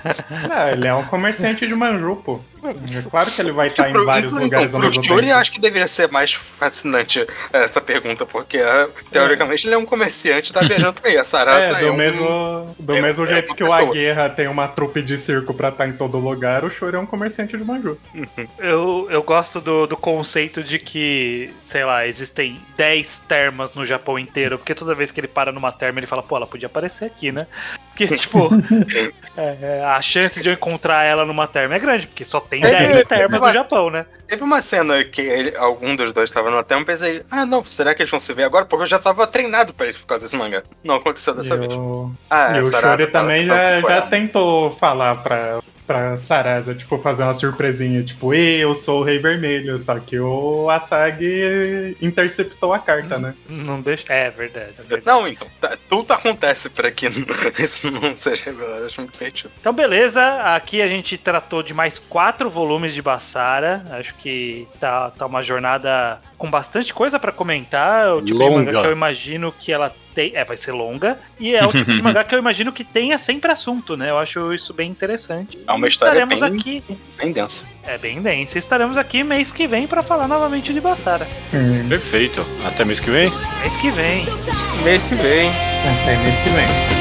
Não, ele é um comerciante de manju, pô. É claro que ele vai estar em Pro- vários então, lugares ao pro mesmo Shuri, tempo. eu acho que deveria ser mais fascinante essa pergunta, porque eh, teoricamente ele é um comerciante e tá viajando por aí. A Sarasa É, do um- mesmo, do é- mesmo é jeito que o. Aguerra tem uma trupe de circo pra estar em todo lugar, o Shuri é um comerciante de manju. Eu, eu gosto do, do conceito de que, sei lá, existem 10 termas no Japão inteiro, porque toda vez que ele para numa terma, ele fala, pô, ela podia aparecer aqui, né? Porque, tipo, é, é, a chance de eu encontrar ela numa terma é grande, porque só tem É, 10 é, termas no Japão, né? Teve uma cena que ele- algum dos dois estava no tempo e pensei, ah não, será que eles vão se ver agora? Porque eu já tava treinado pra isso por causa desse mangá. Não aconteceu dessa E vez. o, Ah, e o Shuri também já, já tentou falar pra, pra Sarasa, tipo, fazer uma surpresinha, tipo, "Ei, eu sou o Rei Vermelho, só que o Asagi interceptou a carta, né? Não deixa. É verdade. é verdade. Não, então, tá- tudo acontece pra que isso não seja revelado. Acho muito divertido. Então, beleza. Aqui a gente tratou de mais quatro volumes de Bassara. Acho que tá, tá uma jornada com bastante coisa pra comentar. É o tipo de Longa. mangá que eu imagino que ela tem. É, vai ser longa. E é o tipo de mangá que eu imagino que tenha sempre assunto, né? Eu acho isso bem interessante. É uma história Estaremos bem- aqui. Bem densa. É bem densa. Estaremos aqui mês que vem pra falar novamente de Bassara. Perfeito. Até mês que vem. Mês que vem. Mês que vem. Até mês que vem.